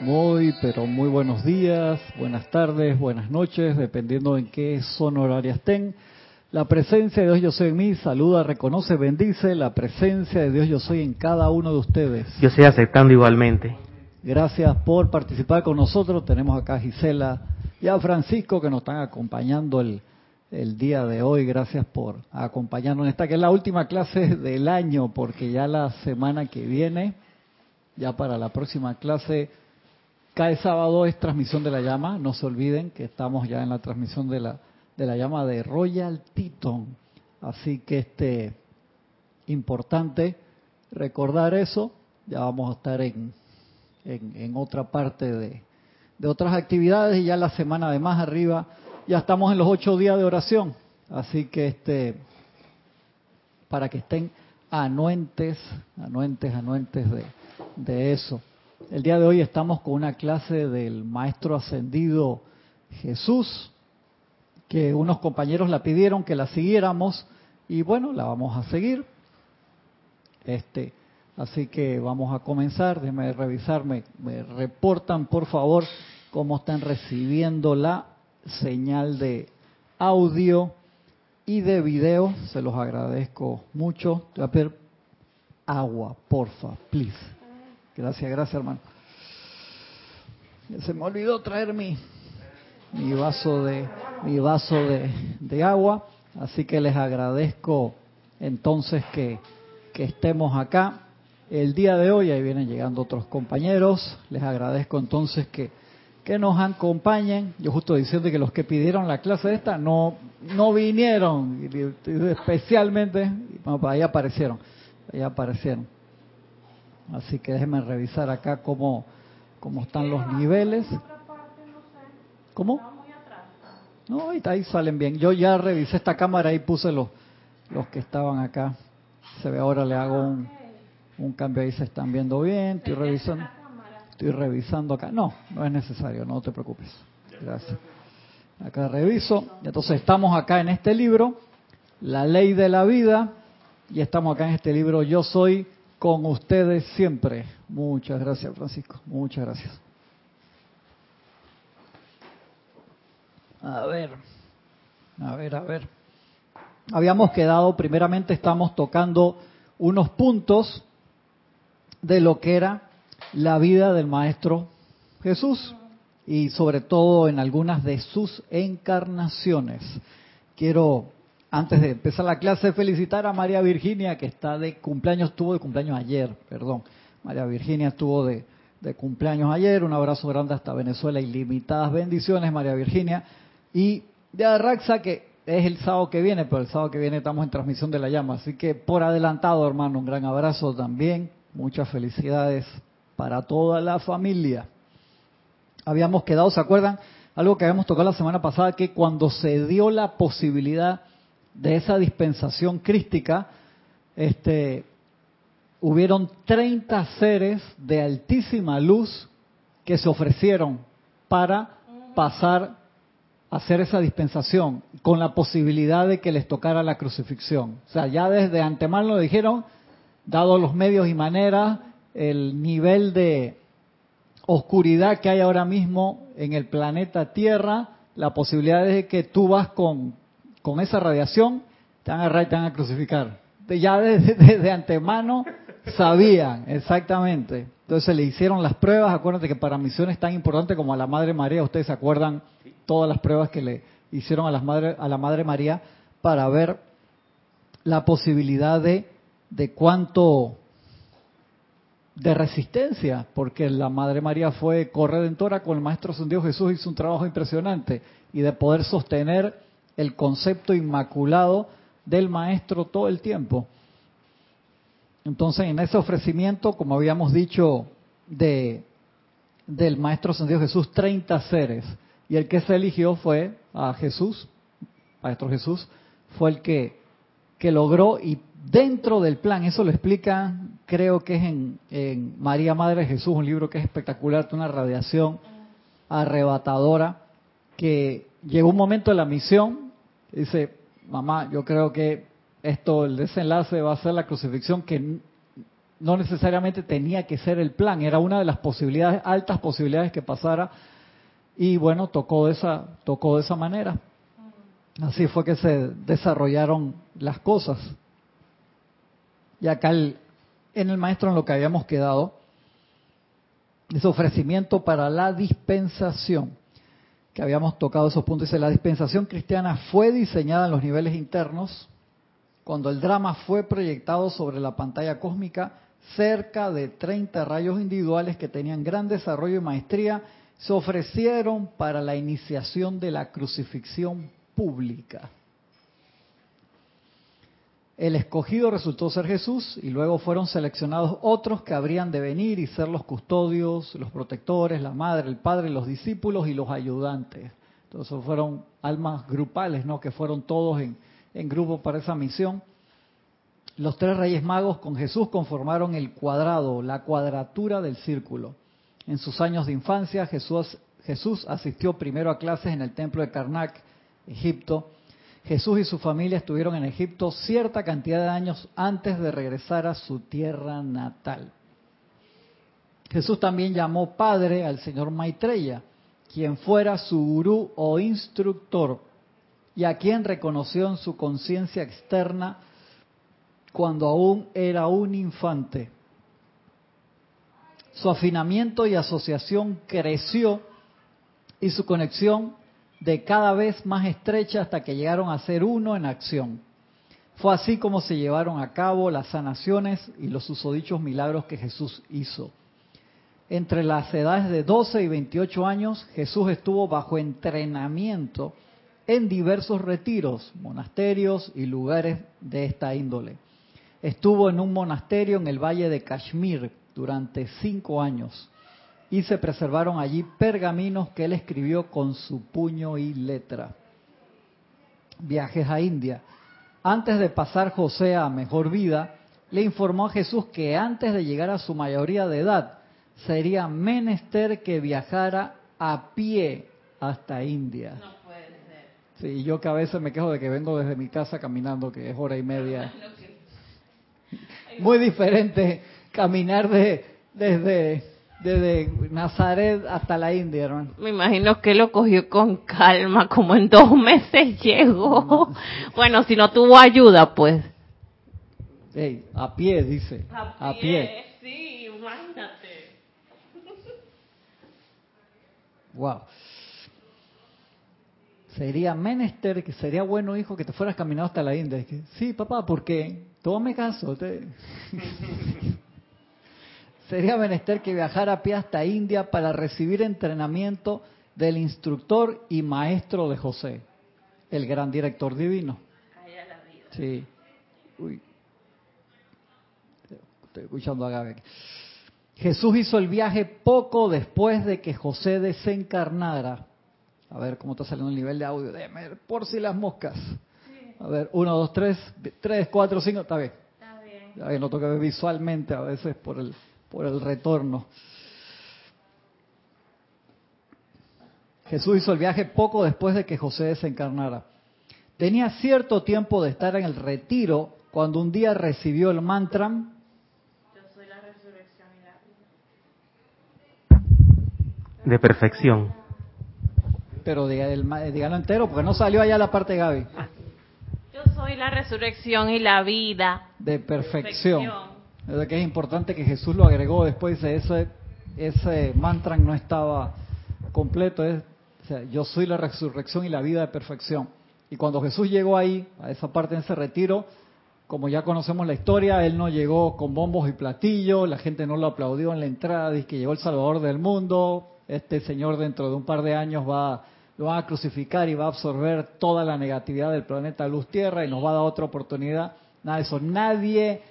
Muy, pero muy buenos días, buenas tardes, buenas noches, dependiendo en qué zona horaria estén. La presencia de Dios yo soy en mí, saluda, reconoce, bendice la presencia de Dios yo soy en cada uno de ustedes. Yo estoy aceptando igualmente. Gracias por participar con nosotros. Tenemos acá a Gisela y a Francisco que nos están acompañando el, el día de hoy. Gracias por acompañarnos en esta que es la última clase del año, porque ya la semana que viene, ya para la próxima clase, cae sábado es transmisión de la llama. No se olviden que estamos ya en la transmisión de la, de la llama de Royal Teton. Así que este importante recordar eso. Ya vamos a estar en, en, en otra parte de, de otras actividades y ya la semana de más arriba ya estamos en los ocho días de oración. Así que este para que estén anuentes, anuentes, anuentes de, de eso. El día de hoy estamos con una clase del maestro ascendido Jesús, que unos compañeros la pidieron que la siguiéramos y bueno, la vamos a seguir. Este, así que vamos a comenzar, déjenme revisar, me, reportan por favor cómo están recibiendo la señal de audio y de video, se los agradezco mucho. Voy a pedir agua, porfa, please. Gracias, gracias hermano. Se me olvidó traer mi, mi vaso de mi vaso de, de agua, así que les agradezco entonces que, que estemos acá. El día de hoy, ahí vienen llegando otros compañeros, les agradezco entonces que, que nos acompañen. Yo justo diciendo que los que pidieron la clase esta no, no vinieron, especialmente, bueno, ahí aparecieron, ahí aparecieron. Así que déjenme revisar acá cómo, cómo están los niveles. ¿Cómo? No, ahí, salen bien. Yo ya revisé esta cámara y puse los, los que estaban acá. Se ve ahora, le hago un, un cambio ahí, se están viendo bien. Estoy revisando. Estoy revisando acá. No, no es necesario, no te preocupes. Gracias. Acá reviso. Entonces estamos acá en este libro, La Ley de la Vida, y estamos acá en este libro, Yo Soy con ustedes siempre. Muchas gracias, Francisco. Muchas gracias. A ver, a ver, a ver. Habíamos quedado, primeramente estamos tocando unos puntos de lo que era la vida del Maestro Jesús y sobre todo en algunas de sus encarnaciones. Quiero, antes de empezar la clase, felicitar a María Virginia, que está de cumpleaños, estuvo de cumpleaños ayer, perdón. María Virginia estuvo de, cumpleaños ayer. Un abrazo grande hasta Venezuela. Ilimitadas bendiciones, María Virginia. Y de Arraxa, que es el sábado que viene, pero el sábado que viene estamos en transmisión de la llama. Así que por adelantado, hermano, un gran abrazo también. Muchas felicidades para toda la familia. Habíamos quedado, ¿se acuerdan? Algo que habíamos tocado la semana pasada, que cuando se dio la posibilidad de esa dispensación crística, este, hubieron 30 seres de altísima luz que se ofrecieron para pasar a hacer esa dispensación con la posibilidad de que les tocara la crucifixión. O sea, ya desde antemano lo dijeron, dado los medios y maneras, el nivel de oscuridad que hay ahora mismo en el planeta Tierra, la posibilidad de que tú vas con, con esa radiación, te van a agarrar y te van a crucificar. Ya desde, antemano sabían, exactamente. Entonces le hicieron las pruebas, acuérdate que para misiones tan importantes como a la Madre María, ustedes se acuerdan todas las pruebas que le hicieron a, las madre, a la Madre María para ver la posibilidad de, de cuánto de resistencia, porque la Madre María fue corredentora con el Maestro Ascendido Jesús, hizo un trabajo impresionante, y de poder sostener el concepto inmaculado del Maestro todo el tiempo. Entonces, en ese ofrecimiento, como habíamos dicho, de del Maestro Ascendido Jesús, 30 seres, y el que se eligió fue a Jesús, Maestro Jesús, fue el que, que logró y dentro del plan, eso lo explica, creo que es en, en, María Madre de Jesús, un libro que es espectacular, una radiación arrebatadora, que llegó un momento de la misión, dice, mamá, yo creo que esto, el desenlace va a ser la crucifixión, que no necesariamente tenía que ser el plan, era una de las posibilidades, altas posibilidades que pasara, y bueno, tocó de esa, tocó de esa manera. Así fue que se desarrollaron las cosas. Y acá en el maestro en lo que habíamos quedado, ese ofrecimiento para la dispensación, que habíamos tocado esos puntos, dice, la dispensación cristiana fue diseñada en los niveles internos, cuando el drama fue proyectado sobre la pantalla cósmica, cerca de 30 rayos individuales que tenían gran desarrollo y maestría se ofrecieron para la iniciación de la crucifixión pública. El escogido resultó ser Jesús y luego fueron seleccionados otros que habrían de venir y ser los custodios, los protectores, la madre, el padre, los discípulos y los ayudantes. Entonces fueron almas grupales, ¿no? Que fueron todos en, en grupo para esa misión. Los tres reyes magos con Jesús conformaron el cuadrado, la cuadratura del círculo. En sus años de infancia, Jesús, Jesús asistió primero a clases en el templo de Karnak, Egipto. Jesús y su familia estuvieron en Egipto cierta cantidad de años antes de regresar a su tierra natal. Jesús también llamó padre al señor Maitreya, quien fuera su gurú o instructor, y a quien reconoció en su conciencia externa cuando aún era un infante. Su afinamiento y asociación creció y su conexión de cada vez más estrecha hasta que llegaron a ser uno en acción. Fue así como se llevaron a cabo las sanaciones y los susodichos milagros que Jesús hizo. Entre las edades de 12 y 28 años, Jesús estuvo bajo entrenamiento en diversos retiros, monasterios y lugares de esta índole. Estuvo en un monasterio en el valle de Kashmir durante cinco años y se preservaron allí pergaminos que él escribió con su puño y letra. Viajes a India. Antes de pasar José a mejor vida, le informó a Jesús que antes de llegar a su mayoría de edad sería menester que viajara a pie hasta India. No puede ser. Sí, yo que a veces me quejo de que vengo desde mi casa caminando, que es hora y media. Muy diferente caminar de, desde desde Nazaret hasta la India, hermano. Me imagino que lo cogió con calma, como en dos meses llegó. Bueno, si no tuvo ayuda, pues. a pie, dice. A pie, sí, imagínate. Wow. Sería menester, que sería bueno, hijo, que te fueras caminando hasta la India. sí, papá, porque tome caso. Te... sería menester que viajara a pie hasta India para recibir entrenamiento del instructor y maestro de José, el gran director divino. Sí. Uy. Estoy escuchando a Gaby. Jesús hizo el viaje poco después de que José desencarnara. A ver cómo está saliendo el nivel de audio. Déjame ver por si las moscas. A ver, uno, dos, tres, tres, cuatro, cinco. Está bien. Está bien. Está bien, lo toca ver visualmente a veces por el por el retorno. Jesús hizo el viaje poco después de que José desencarnara. Tenía cierto tiempo de estar en el retiro cuando un día recibió el mantra. Yo soy la resurrección y la vida. De perfección. Pero dígalo entero porque no salió allá la parte Gaby. Yo soy la resurrección y la vida. De perfección. Que es importante que Jesús lo agregó después, ese, ese mantra no estaba completo, es, yo soy la resurrección y la vida de perfección. Y cuando Jesús llegó ahí, a esa parte en ese retiro, como ya conocemos la historia, él no llegó con bombos y platillos, la gente no lo aplaudió en la entrada, dice que llegó el Salvador del mundo, este señor dentro de un par de años va lo van a crucificar y va a absorber toda la negatividad del planeta Luz Tierra y nos va a dar otra oportunidad. Nada de eso. Nadie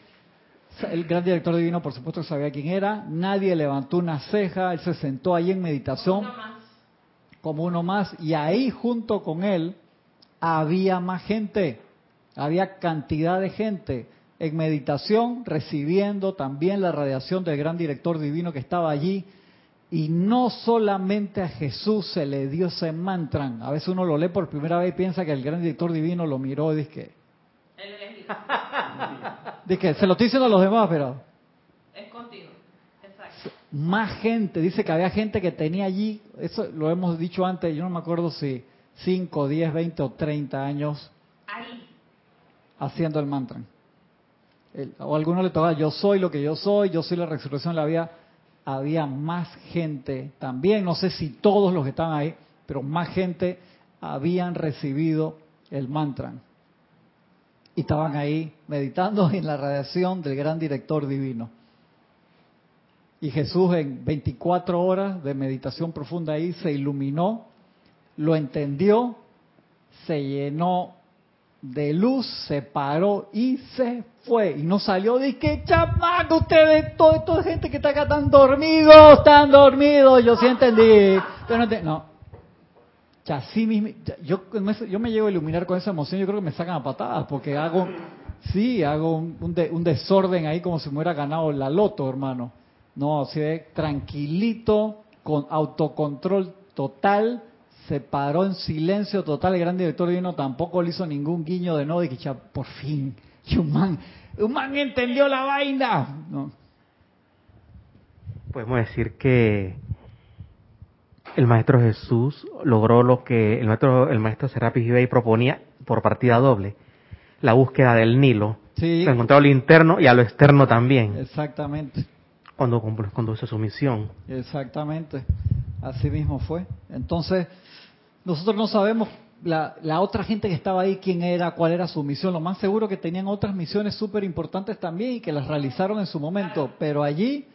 el gran director divino, por supuesto, sabía quién era. Nadie levantó una ceja. Él se sentó ahí en meditación como uno más. Y ahí, junto con él, había más gente. Había cantidad de gente en meditación, recibiendo también la radiación del gran director divino que estaba allí. Y no solamente a Jesús se le dio ese mantra. A veces uno lo lee por primera vez y piensa que el gran director divino lo miró y dice que... De que se lo estoy diciendo a los demás, pero más gente, dice que había gente que tenía allí, eso lo hemos dicho antes, yo no me acuerdo si 5, 10, 20 o 30 años haciendo el mantra. o a alguno le tocaba, yo soy lo que yo soy, yo soy la resurrección de la vida. Había más gente también, no sé si todos los que estaban ahí, pero más gente habían recibido el mantra. Y estaban ahí meditando en la radiación del gran director divino. Y Jesús en 24 horas de meditación profunda ahí se iluminó, lo entendió, se llenó de luz, se paró y se fue. Y no salió de que chamaco, ustedes, toda esta gente que está acá están dormidos, están dormidos, yo sí entendí. Pero no, no, ya, sí mismo, yo, yo me llevo a iluminar con esa emoción, yo creo que me sacan a patadas, porque hago, sí, hago un, desorden ahí como si me hubiera ganado la loto, hermano. No, así de tranquilito, con autocontrol total, se paró en silencio total, el gran director divino tampoco le hizo ningún guiño de no, de que ya, por fin, un man entendió la vaina. No. Podemos decir que el maestro Jesús logró lo que el maestro el maestro Serapis Bey proponía por partida doble, la búsqueda del Nilo. Sí. encontró lo interno y a lo externo también. Exactamente. Cuando hizo su misión. Exactamente. Así mismo fue. Entonces, nosotros no sabemos la, la, otra gente que estaba ahí, quién era, cuál era su misión. Lo más seguro que tenían otras misiones súper importantes también y que las realizaron en su momento. Pero allí,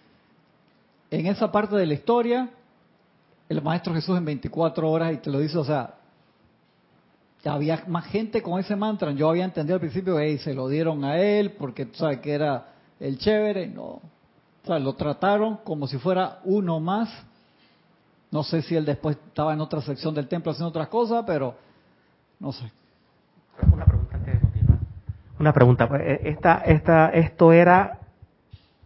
en esa parte de la historia, el Maestro Jesús en 24 horas y te lo dice, o sea, había más gente con ese mantra. Yo había entendido al principio que se lo dieron a él porque tú sabes que era el chévere. No, o sea, lo trataron como si fuera uno más. No sé si él después estaba en otra sección del templo haciendo otras cosas, pero no sé. Una pregunta antes de continuar. Una pregunta. Pues, eh, esta, esta, esto era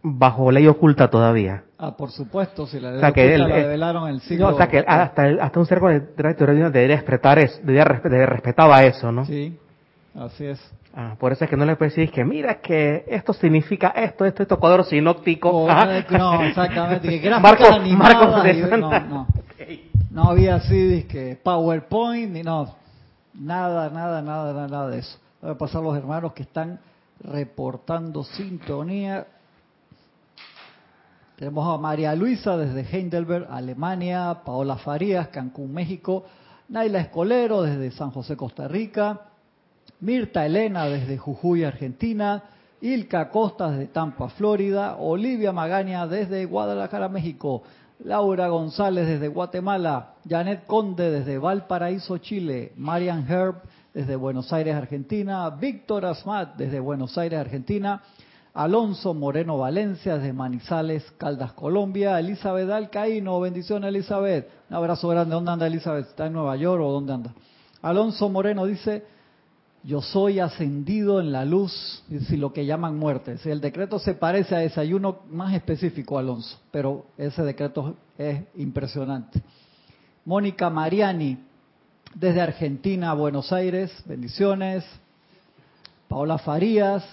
bajo ley oculta todavía. Ah, por supuesto, si la ley oculta la revelaron el siglo... No, o sea que hasta, hasta un ser con el debería respetar eso, debería, respetaba eso, ¿no? Sí, así es. Ah, por eso es que no le puedes decir que mira que esto significa esto, esto, esto, cuadro sinóptico. no, exactamente. Que Marcos, Marcos no, no. no había así que PowerPoint ni no. Nada, nada, nada, nada, nada de eso. Voy a pasar los hermanos que están reportando sintonía. Tenemos a María Luisa desde Heidelberg, Alemania, Paola Farías, Cancún, México, Naila Escolero desde San José, Costa Rica, Mirta Elena desde Jujuy, Argentina, Ilka Costa desde Tampa, Florida, Olivia Magaña desde Guadalajara, México, Laura González desde Guatemala, Janet Conde desde Valparaíso, Chile, Marian Herb desde Buenos Aires, Argentina, Víctor Asmat desde Buenos Aires, Argentina, Alonso Moreno Valencia desde Manizales, Caldas, Colombia. Elizabeth Alcaíno, bendición Elizabeth. Un abrazo grande. ¿Dónde anda Elizabeth? ¿Está en Nueva York o dónde anda? Alonso Moreno dice, yo soy ascendido en la luz, si lo que llaman muerte. Si el decreto se parece a ese, hay uno más específico, Alonso, pero ese decreto es impresionante. Mónica Mariani, desde Argentina, Buenos Aires, bendiciones. Paola Farías,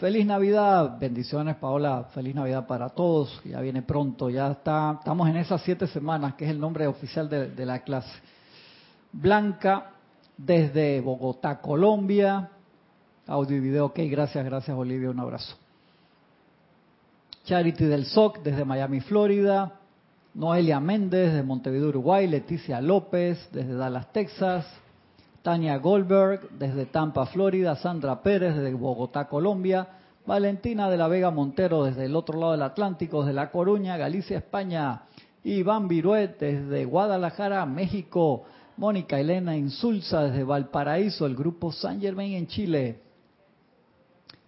Feliz Navidad, bendiciones Paola, feliz Navidad para todos, ya viene pronto, ya está, estamos en esas siete semanas, que es el nombre oficial de, la clase. Blanca, desde Bogotá, Colombia, audio y video, ok, gracias, gracias Olivia, un abrazo. Charity del SOC, desde Miami, Florida, Noelia Méndez, de Montevideo, Uruguay, Leticia López, desde Dallas, Texas, Tania Goldberg desde Tampa, Florida, Sandra Pérez desde Bogotá, Colombia, Valentina de la Vega Montero desde el otro lado del Atlántico, desde La Coruña, Galicia, España, Iván Viruet desde Guadalajara, México, Mónica Elena Insulza desde Valparaíso, el grupo San Germain en Chile.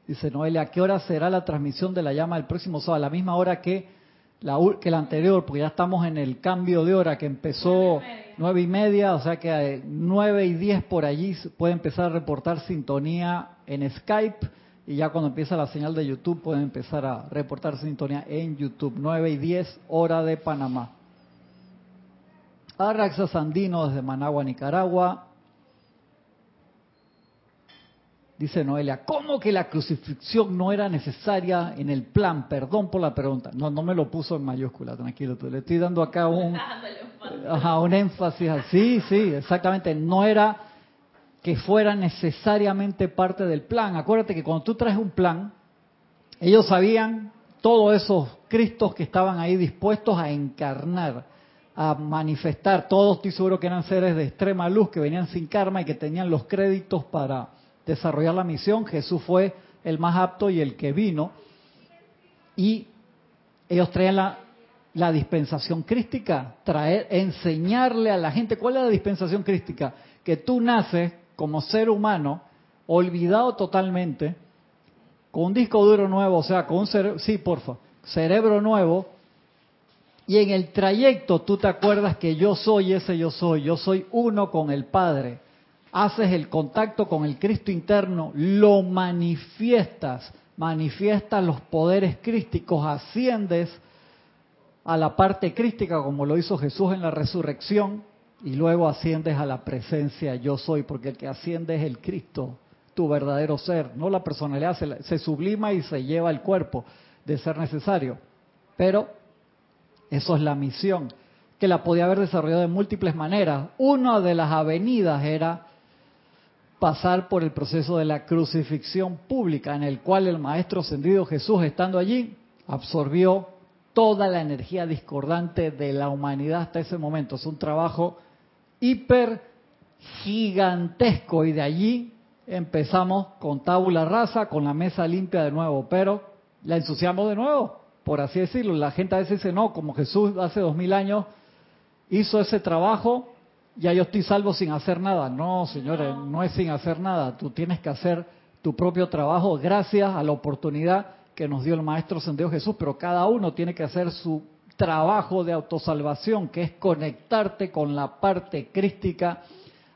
Dice Noelia, ¿a qué hora será la transmisión de la llama el próximo sábado? A la misma hora que la, que la anterior, porque ya estamos en el cambio de hora que empezó nueve y media, o sea que nueve y diez por allí puede empezar a reportar sintonía en Skype y ya cuando empieza la señal de YouTube pueden empezar a reportar sintonía en YouTube, nueve y diez hora de Panamá. Arraxa Sandino desde Managua, Nicaragua. Dice Noelia, ¿cómo que la crucifixión no era necesaria en el plan? Perdón por la pregunta. No, no me lo puso en mayúscula, tranquilo. Le estoy dando acá un, ajá, un énfasis. Sí, sí, exactamente. No era que fuera necesariamente parte del plan. Acuérdate que cuando tú traes un plan, ellos sabían todos esos Cristos que estaban ahí dispuestos a encarnar, a manifestar. Todos estoy seguro que eran seres de extrema luz que venían sin karma y que tenían los créditos para desarrollar la misión. Jesús fue el más apto y el que vino. Y ellos traían la, la dispensación crística, traer, enseñarle a la gente. ¿Cuál es la dispensación crística? Que tú naces como ser humano, olvidado totalmente, con un disco duro nuevo, o sea, con un cerebro, cerebro nuevo, y en el trayecto tú te acuerdas que yo soy ese yo soy, yo soy uno con el Padre. Haces el contacto con el Cristo interno, lo manifiestas, manifiestas los poderes crísticos, asciendes a la parte crística como lo hizo Jesús en la resurrección, y luego asciendes a la presencia yo soy, porque el que asciende es el Cristo, tu verdadero ser, no la personalidad, se, sublima y se lleva el cuerpo de ser necesario. Pero eso es la misión, que la podía haber desarrollado de múltiples maneras. Una de las avenidas era pasar por el proceso de la crucifixión pública, en el cual el Maestro ascendido Jesús, estando allí, absorbió toda la energía discordante de la humanidad hasta ese momento. Es un trabajo hiper gigantesco y de allí empezamos con tabula rasa, con la mesa limpia de nuevo, pero la ensuciamos de nuevo, por así decirlo. La gente a veces dice, no, como Jesús hace dos mil años hizo ese trabajo, ya yo estoy salvo sin hacer nada. No, señores, no es sin hacer nada. Tú tienes que hacer tu propio trabajo gracias a la oportunidad que nos dio el Maestro Sendido Jesús, pero cada uno tiene que hacer su trabajo de autosalvación, que es conectarte con la parte crística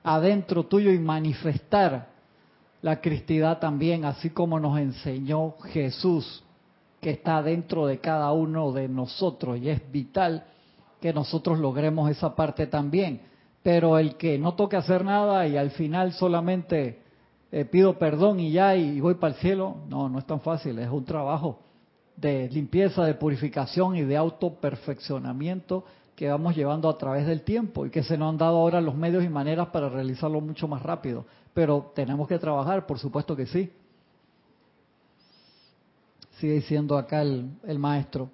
adentro tuyo y manifestar la cristidad también, así como nos enseñó Jesús, que está dentro de cada uno de nosotros y es vital que nosotros logremos esa parte también. Pero el que no toque hacer nada y al final solamente eh, pido perdón y ya y voy para el cielo, no, no es tan fácil, es un trabajo de limpieza, de purificación y de autoperfeccionamiento que vamos llevando a través del tiempo y que se nos han dado ahora los medios y maneras para realizarlo mucho más rápido. Pero tenemos que trabajar, por supuesto que sí. Sigue diciendo acá el, el maestro.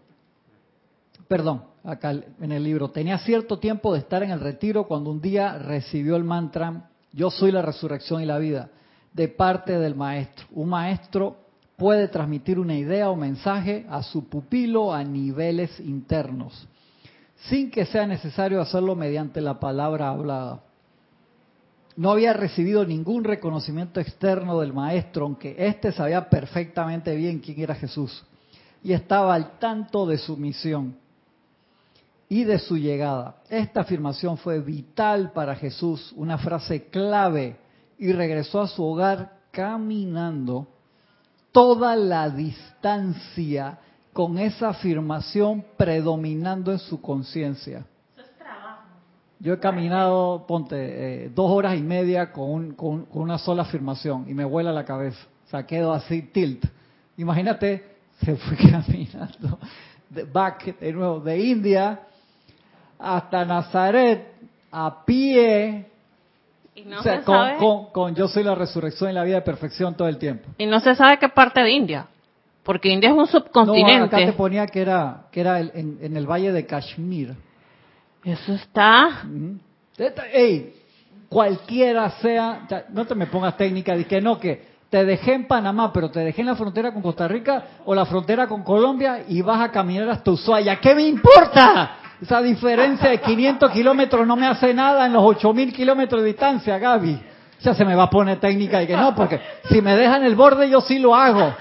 Perdón, acá en el libro. Tenía cierto tiempo de estar en el retiro cuando un día recibió el mantra, yo soy la resurrección y la vida, de parte del maestro. Un maestro puede transmitir una idea o mensaje a su pupilo a niveles internos, sin que sea necesario hacerlo mediante la palabra hablada. No había recibido ningún reconocimiento externo del maestro, aunque éste sabía perfectamente bien quién era Jesús y estaba al tanto de su misión y de su llegada. Esta afirmación fue vital para Jesús, una frase clave, y regresó a su hogar caminando toda la distancia con esa afirmación predominando en su conciencia. Yo he caminado, ponte, eh, dos horas y media con, con, una sola afirmación y me vuela la cabeza. O sea, quedo así tilt. Imagínate, se fue caminando de back de nuevo de India hasta Nazaret a pie o sea, con, yo soy la resurrección y la vida de perfección todo el tiempo. Y no se sabe qué parte de India, porque India es un subcontinente. No, acá te ponía que era, que era en, el valle de Kashmir. Eso está. Ey, cualquiera sea, no te me pongas técnica de que no, que te dejé en Panamá, pero te dejé en la frontera con Costa Rica o la frontera con Colombia y vas a caminar hasta Ushuaia. ¿Qué me importa? Esa diferencia de 500 kilómetros no me hace nada en los 8000 kilómetros de distancia, Gaby. Ya se me va a poner técnica y que no, porque si me deja en el borde yo sí lo hago.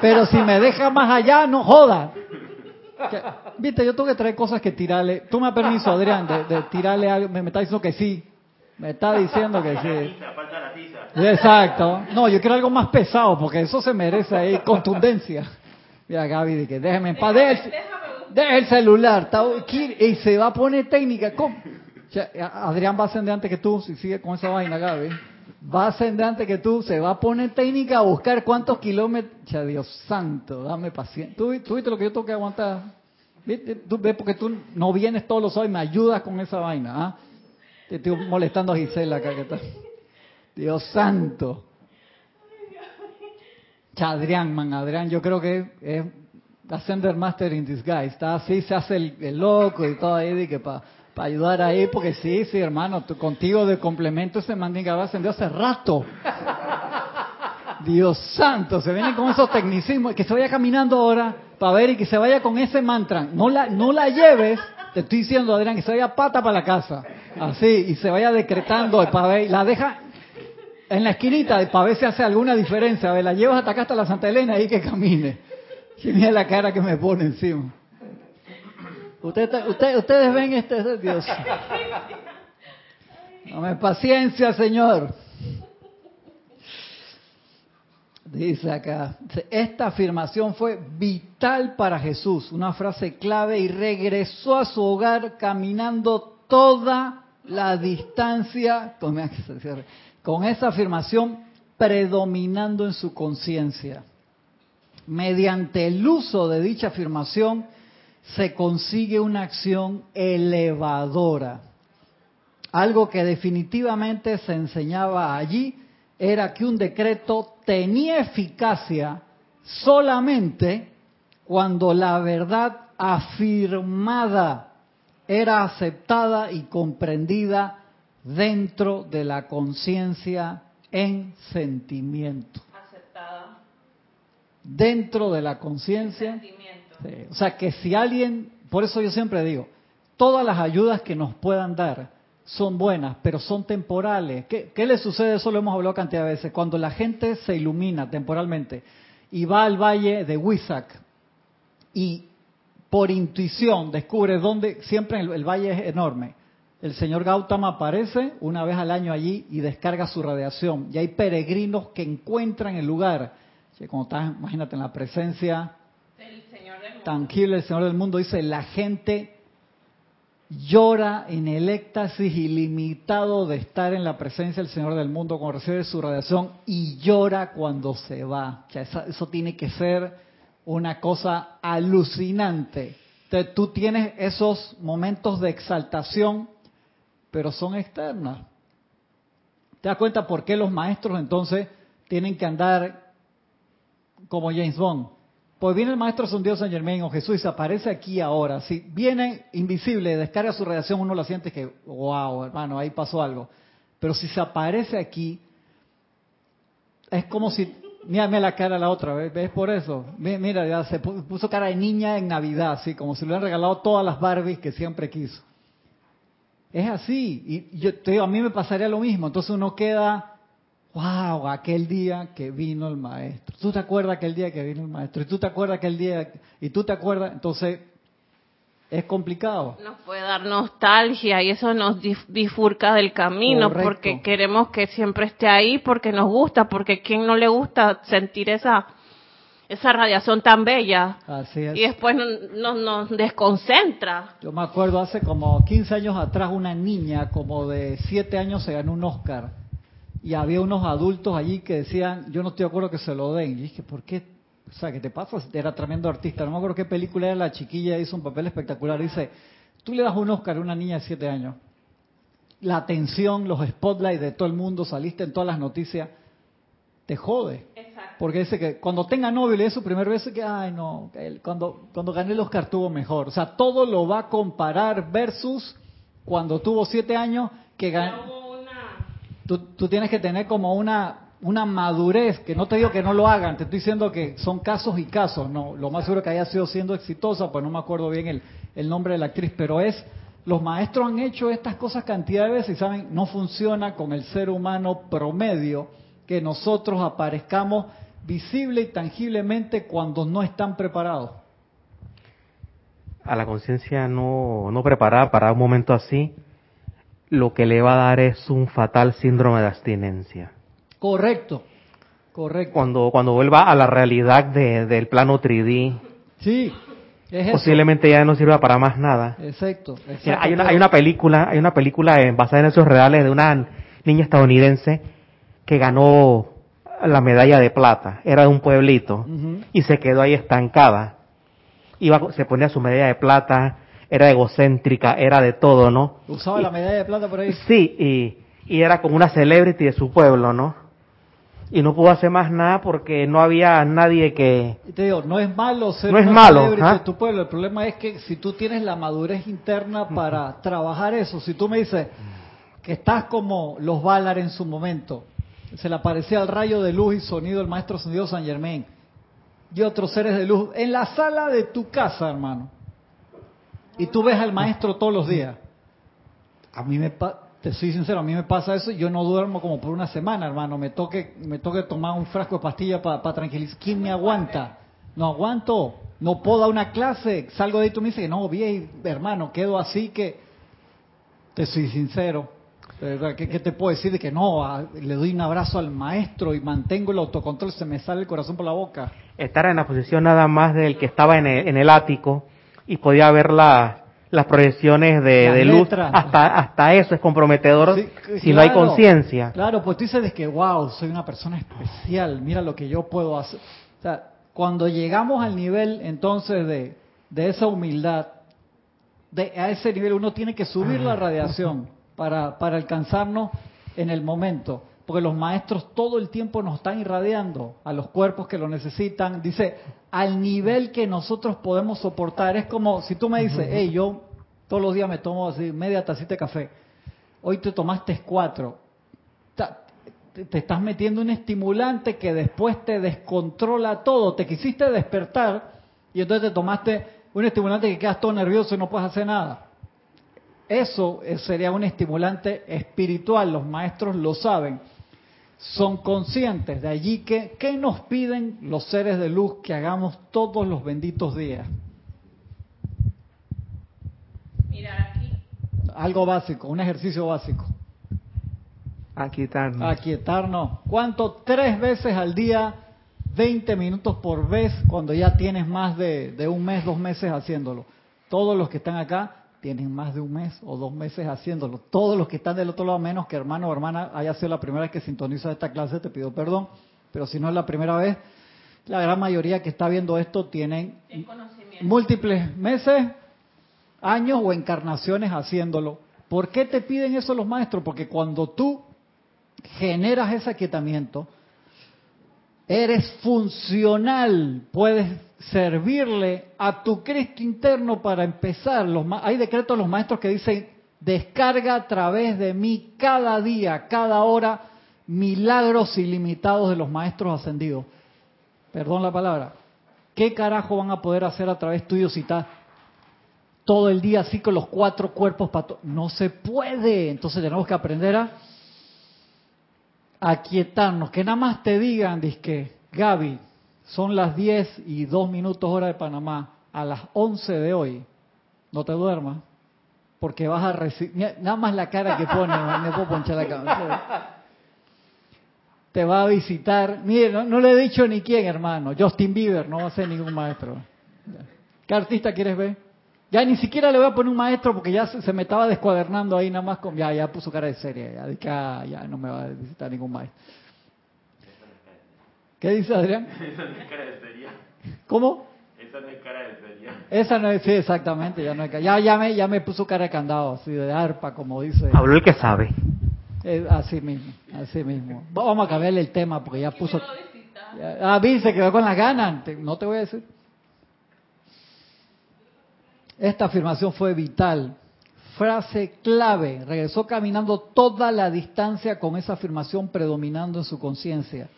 Pero si me deja más allá, no joda. Viste, yo tengo que traer cosas que tirarle. Tú me has permiso, Adrián, de, tirarle algo. Me, está diciendo que sí. Me está diciendo que sí. Exacto. No, yo quiero algo más pesado, porque eso se merece ahí contundencia. Mira, Gaby, que déjeme en paz. Deja el celular. Y se va a poner técnica. ¿Cómo? Adrián va a ascender antes que tú, si sigue con esa vaina, Gaby. va a ascender antes que tú, se va a poner técnica a buscar cuántos kilómetros. Ya Dios santo, dame paciencia. ¿Tú, viste lo que yo tengo que aguantar? Tú ves porque tú no vienes todos los hoy me ayudas con esa vaina. ¿ah? Te estoy molestando a Gisela acá que está. Dios santo. Adrián, man, Adrián, yo creo que es Ascender Master in Disguise. Está así, se hace el, loco y todo ahí, que para ayudar ahí, porque sí, sí, hermano, contigo de complemento ese mandinga va ascendió hace rato. Dios santo, se vienen con esos tecnicismos, que se vaya caminando ahora para ver y que se vaya con ese mantra. No la, no la lleves, te estoy diciendo, Adrián, que se vaya pata para la casa. Así, y se vaya decretando para ver, la deja en la esquinita para ver si hace alguna diferencia. A ver, la llevas hasta acá hasta la Santa Elena y que camine. Y mira la cara que me pone encima. Usted, usted, ustedes ven este Dios. Dame paciencia, Señor. Dice acá, esta afirmación fue vital para Jesús, una frase clave, y regresó a su hogar caminando toda la distancia, con esa afirmación predominando en su conciencia. Mediante el uso de dicha afirmación se consigue una acción elevadora. Algo que definitivamente se enseñaba allí era que un decreto tenía eficacia solamente cuando la verdad afirmada era aceptada y comprendida dentro de la conciencia en sentimiento. Dentro de la conciencia. o sea que si alguien, por eso yo siempre digo, todas las ayudas que nos puedan dar son buenas, pero son temporales. ¿Qué, qué le sucede? Eso lo hemos hablado cantidad de veces. Cuando la gente se ilumina temporalmente y va al valle de Huizac y por intuición descubre dónde, siempre el valle es enorme, el señor Gautama aparece una vez al año allí y descarga su radiación. Y hay peregrinos que encuentran el lugar. Como estás, imagínate, en la presencia tangible del Señor del mundo, dice, la gente llora en el éxtasis ilimitado de estar en la presencia del Señor del mundo cuando recibe su radiación y llora cuando se va. eso, eso tiene que ser una cosa alucinante. Entonces, tú tienes esos momentos de exaltación pero son externas. ¿Te das cuenta por qué los maestros entonces tienen que andar como James Bond? Pues viene el maestro Dios San Germain o Jesús y se aparece aquí ahora. Si viene invisible, descarga su reacción, uno lo siente que, wow, hermano, ahí pasó algo. Pero si se aparece aquí, es como si, mírame la cara a la otra, ¿ves? por eso? Mira, ya se puso cara de niña en Navidad, así como si le hubieran regalado todas las Barbies que siempre quiso. Es así. Y yo te digo, a mí me pasaría lo mismo. Entonces uno queda, wow, aquel día que vino el maestro. ¿Tú te acuerdas aquel día que vino el maestro? ¿Y tú te acuerdas aquel día? ¿Y tú te acuerdas? Entonces es complicado. Nos puede dar nostalgia y eso nos bifurca del camino porque queremos que siempre esté ahí, porque nos gusta, porque a quien no le gusta sentir esa esa radiación tan bella. Así es. Y después nos, desconcentra. Yo me acuerdo hace como 15 años atrás una niña como de 7 años se ganó un Oscar y había unos adultos allí que decían, yo no estoy de acuerdo que se lo den. Y dije, ¿por qué? O sea, ¿qué te pasa? Era tremendo artista. No me acuerdo qué película era, la chiquilla hizo un papel espectacular. Dice, tú le das un Oscar a una niña de 7 años. La atención, los spotlights de todo el mundo, saliste en todas las noticias, te jode. Porque dice que cuando tenga novio le su primer beso, que, ay, no, cuando, cuando gané el Oscar tuvo mejor. O sea, todo lo va a comparar versus cuando tuvo siete años que ganó. Tú, tienes que tener como una, una madurez, que no te digo que no lo hagan, te estoy diciendo que son casos y casos, no, lo más seguro que haya sido siendo exitosa, pues no me acuerdo bien el, el nombre de la actriz, pero es, los maestros han hecho estas cosas cantidad de veces y saben, no funciona con el ser humano promedio que nosotros aparezcamos visible y tangiblemente cuando no están preparados. A la conciencia no, no preparada para un momento así, lo que le va a dar es un fatal síndrome de abstinencia. Correcto, correcto. Cuando, cuando vuelva a la realidad del plano 3D, sí, posiblemente ya no sirva para más nada. Exacto. hay, una, hay una película, hay una película basada en hechos reales de una niña estadounidense que ganó la medalla de plata, era de un pueblito, y se quedó ahí estancada. Iba, se ponía su medalla de plata, era egocéntrica, era de todo, ¿no? ¿Usaba la medalla de plata por ahí? Sí, y, y era como una celebrity de su pueblo, ¿no? y no pudo hacer más nada porque no había nadie que y te digo no es malo ser no es malo de tu pueblo el problema es que si tú tienes la madurez interna para trabajar eso si tú me dices que estás como los Valar en su momento se le aparecía el rayo de luz y sonido el maestro sonido San Germain y otros seres de luz en la sala de tu casa hermano y tú ves al maestro todos los días a mí me te soy sincero, a mí me pasa eso, yo no duermo como por una semana, hermano, me toque, me toque tomar un frasco de pastilla para tranquilizar. ¿Quién me aguanta? No aguanto, no puedo dar una clase, salgo de ahí y tú me dices, no, bien, hermano, quedo así que, te soy sincero, ¿Qué, ¿Qué, te puedo decir de que no? le doy un abrazo al maestro y mantengo el autocontrol, se me sale el corazón por la boca. Estar en la posición nada más del que estaba en el, en el ático y podía ver la, las proyecciones de, luz, hasta, hasta eso es comprometedor si no hay conciencia. Claro, pues tú dices que, wow, soy una persona especial, mira lo que yo puedo hacer. O sea, cuando llegamos al nivel entonces de, de esa humildad, de, a ese nivel uno tiene que subir la radiación para, para alcanzarnos en el momento porque los maestros todo el tiempo nos están irradiando a los cuerpos que lo necesitan. Dice, al nivel que nosotros podemos soportar. Es como si tú me dices, hey, yo todos los días me tomo así media tacita de café. Hoy te tomaste cuatro. Te estás metiendo un estimulante que después te descontrola todo. Te quisiste despertar y entonces te tomaste un estimulante que quedas todo nervioso y no puedes hacer nada. Eso sería un estimulante espiritual, los maestros lo saben son conscientes. De allí que, ¿qué nos piden los seres de luz que hagamos todos los benditos días? Mirar aquí. Algo básico, un ejercicio básico. Aquietarnos. Aquietarnos. ¿Cuánto? Tres veces al día, 20 minutos por vez, cuando ya tienes más de, de un mes, dos meses haciéndolo. Todos los que están acá, tienen más de un mes o dos meses haciéndolo. Todos los que están del otro lado, menos que hermano o hermana haya sido la primera vez que sintoniza esta clase, te pido perdón, pero si no es la primera vez, la gran mayoría que está viendo esto tienen múltiples meses, años o encarnaciones haciéndolo. ¿Por qué te piden eso los maestros? Porque cuando tú generas ese aquietamiento, eres funcional, puedes servirle a tu Cristo interno para empezar. Los, hay decretos de los maestros que dicen, descarga a través de mí cada día, cada hora, milagros ilimitados de los maestros ascendidos. Perdón la palabra. ¿Qué carajo van a poder hacer a través tuyo si estás todo el día así con los cuatro cuerpos? No se puede. Entonces tenemos que aprender a aquietarnos. Que nada más te digan, que Gaby, son las 10 y 2 minutos hora de Panamá. A las 11 de hoy, no te duermas, porque vas a recibir... Nada más la cara que pone, me puedo ponchar la cara. Te va a visitar... Mire, no, le he dicho ni quién, hermano. Justin Bieber, no va a ser ningún maestro. ¿Qué artista quieres ver? Ya ni siquiera le voy a poner un maestro porque ya se, me estaba descuadernando ahí nada más con... Ya, ya puso cara de serie. Ya, ah, ya no me va a visitar ningún maestro. ¿Qué dice Adrián? Esa no es cara de seria. ¿Cómo? Esa no es cara de seria. Esa no es, sí, exactamente, ya no es ya, ya, me, ya me puso cara de candado, así de arpa, como dice. Habló el que sabe. así mismo, así mismo. Vamos a cambiarle el tema porque ya puso... ah, dice que va con las ganas, no te voy a decir. Esta afirmación fue vital. Frase clave. Regresó caminando toda la distancia con esa afirmación predominando en su conciencia.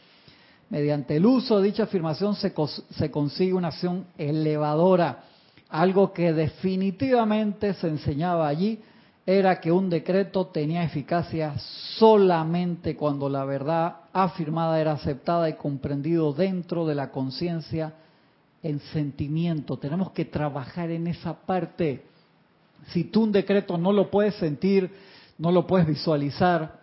Mediante el uso de dicha afirmación se, se consigue una acción elevadora. Algo que definitivamente se enseñaba allí era que un decreto tenía eficacia solamente cuando la verdad afirmada era aceptada y comprendido dentro de la conciencia en sentimiento. Tenemos que trabajar en esa parte. Si tú un decreto no lo puedes sentir, no lo puedes visualizar,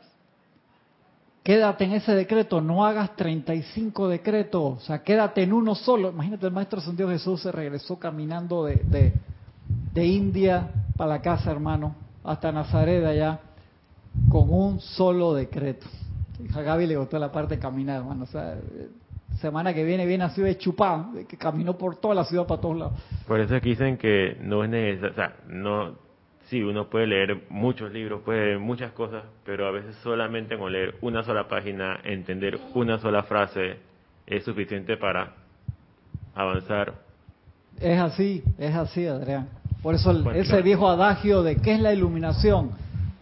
Quédate en ese decreto, no hagas 35 decretos, o sea, quédate en uno solo. Imagínate, el Maestro Santiago Jesús se regresó caminando de, de, India para la casa, hermano, hasta Nazaret allá, con un solo decreto. A Gaby le gustó la parte de caminar, hermano. O sea, semana que viene viene así de chupá, que caminó por toda la ciudad para todos lados. Por eso es que dicen que no es necesario, o sea, no, sí, uno puede leer muchos libros, puede leer muchas cosas, pero a veces solamente con leer una sola página, entender una sola frase, es suficiente para avanzar. Es así, es así, Adrián. Por eso ese viejo adagio de qué es la iluminación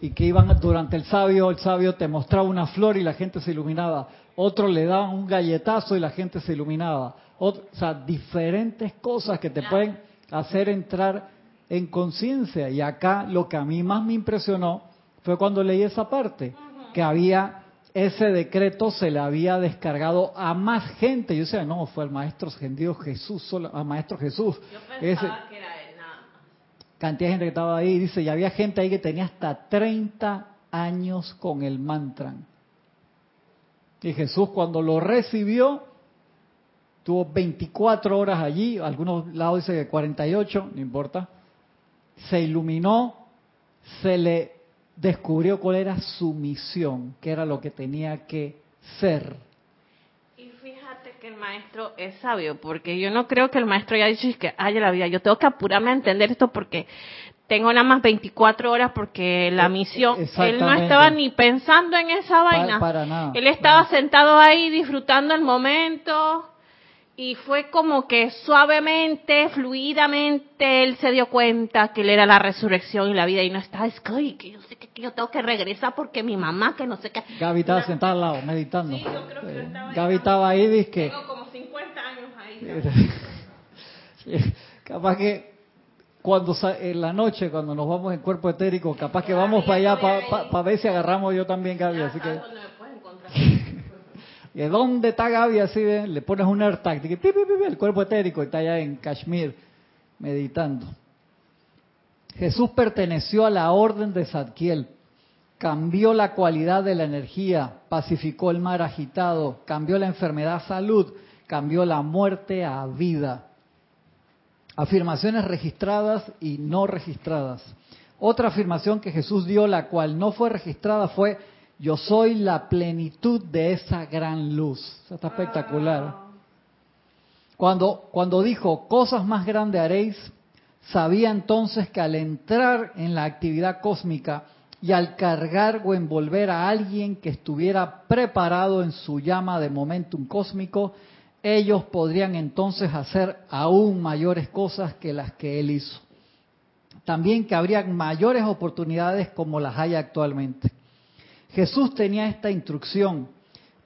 y que iban durante el sabio, el sabio te mostraba una flor y la gente se iluminaba. Otro le daban un galletazo y la gente se iluminaba. o sea, diferentes cosas que te pueden hacer entrar en conciencia. Y acá lo que a mí más me impresionó fue cuando leí esa parte, que había ese decreto se le había descargado a más gente. Yo decía, no, fue al maestro ascendido Jesús, solo, al maestro Jesús. Yo pensaba que era él, nada Cantidad de gente que estaba ahí, dice, y había gente ahí que tenía hasta 30 años con el mantra. Y Jesús cuando lo recibió, tuvo 24 horas allí, algunos lados dicen que 48, no importa. Se iluminó, se le descubrió cuál era su misión, qué era lo que tenía que ser. Y fíjate que el maestro es sabio, porque yo no creo que el maestro haya dicho que haya la vida. Yo tengo que apurarme a entender esto porque tengo nada más 24 horas porque la eh, misión, él no estaba ni pensando en esa vaina. Para, nada. Él estaba sentado ahí disfrutando el momento y fue como que suavemente, fluidamente, él se dio cuenta que él era la resurrección y la vida y no estaba, es que, yo sé que, yo tengo que regresar porque mi mamá, que no sé qué. Gaby estaba sentada al lado, meditando. Sí, yo creo que estaba Gaby estaba ahí, dice que... Tengo como 50 años ahí. capaz que cuando en la noche, cuando nos vamos en cuerpo etérico, capaz que vamos para allá para ver si agarramos yo también Gaby. Así que... ¿Y dónde está Gaby? Así le pones un AirTag, el cuerpo etérico está allá en Kashmir meditando. Jesús perteneció a la orden de Zadkiel, cambió la cualidad de la energía, pacificó el mar agitado, cambió la enfermedad a salud, cambió la muerte a vida afirmaciones registradas y no registradas. Otra afirmación que Jesús dio, la cual no fue registrada, fue, yo soy la plenitud de esa gran luz. está espectacular. Cuando, cuando dijo, cosas más grandes haréis, sabía entonces que al entrar en la actividad cósmica y al cargar o envolver a alguien que estuviera preparado en su llama de momentum cósmico, ellos podrían entonces hacer aún mayores cosas que las que él hizo. También que habría mayores oportunidades como las hay actualmente. Jesús tenía esta instrucción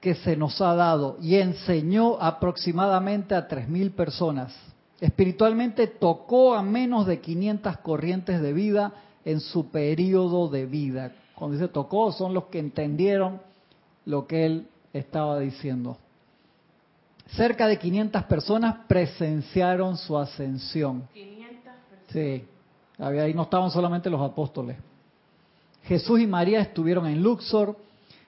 que se nos ha dado y enseñó aproximadamente a 3.000 personas. Espiritualmente tocó a menos de 500 corrientes de vida en su periodo de vida. Cuando dice tocó, son los que entendieron lo que él estaba diciendo. Cerca de 500 personas presenciaron su ascensión. 500 personas. Sí, ahí no estaban solamente los apóstoles. Jesús y María estuvieron en Luxor,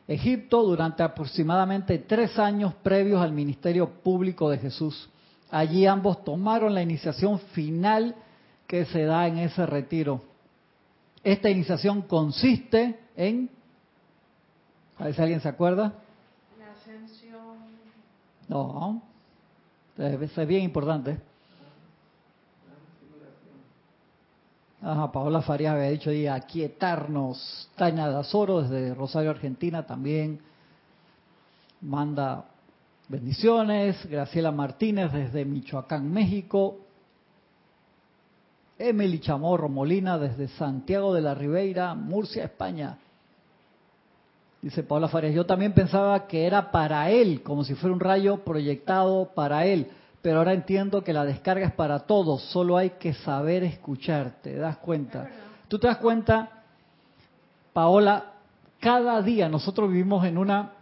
Egipto, durante aproximadamente tres años previos al ministerio público de Jesús. Allí ambos tomaron la iniciación final que se da en ese retiro. Esta iniciación consiste en, a ver si alguien se acuerda, no, es bien importante. Ajá, Paola Farías había dicho ahí aquietarnos. Tania Dazoro desde Rosario, Argentina también manda bendiciones. Graciela Martínez desde Michoacán, México. Emily Chamorro Molina desde Santiago de la Ribeira, Murcia, España. Dice Paula Farias, yo también pensaba que era para él, como si fuera un rayo proyectado para él, pero ahora entiendo que la descarga es para todos, solo hay que saber escuchar, ¿te das cuenta? ¿Tú te das cuenta, Paola? Cada día nosotros vivimos en una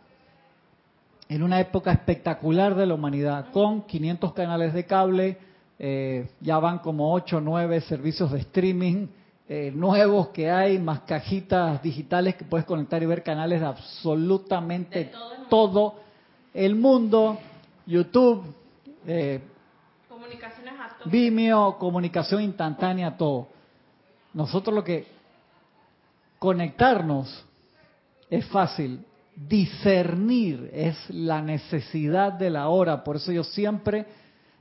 en una época espectacular de la humanidad, con 500 canales de cable, eh, ya van como 8 o 9 servicios de streaming, eh, nuevos que hay, más cajitas digitales que puedes conectar y ver canales de absolutamente todo, el mundo, YouTube, eh, Vimeo, comunicación instantánea, todo. Nosotros lo que conectarnos es fácil, discernir es la necesidad de la hora. Por eso yo siempre,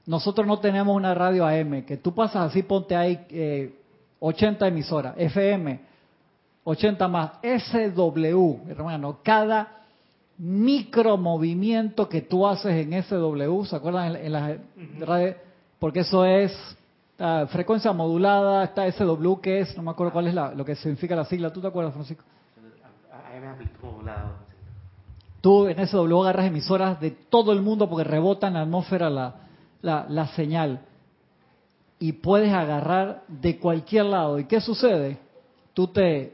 nosotros no tenemos una radio AM, que tú pasas así, ponte ahí eh, 80 emisoras, FM, 80 más, SW, hermano, cada micromovimiento que tú haces en SW, ¿se acuerdan en, las radios? Porque eso es ah, frecuencia modulada, está SW, que es, no me acuerdo cuál es la, lo que significa la sigla, ¿tú te acuerdas, Francisco? Tú en SW agarras emisoras de todo el mundo porque rebota en la atmósfera la, la, la señal y puedes agarrar de cualquier lado. ¿Y qué sucede? Tú te,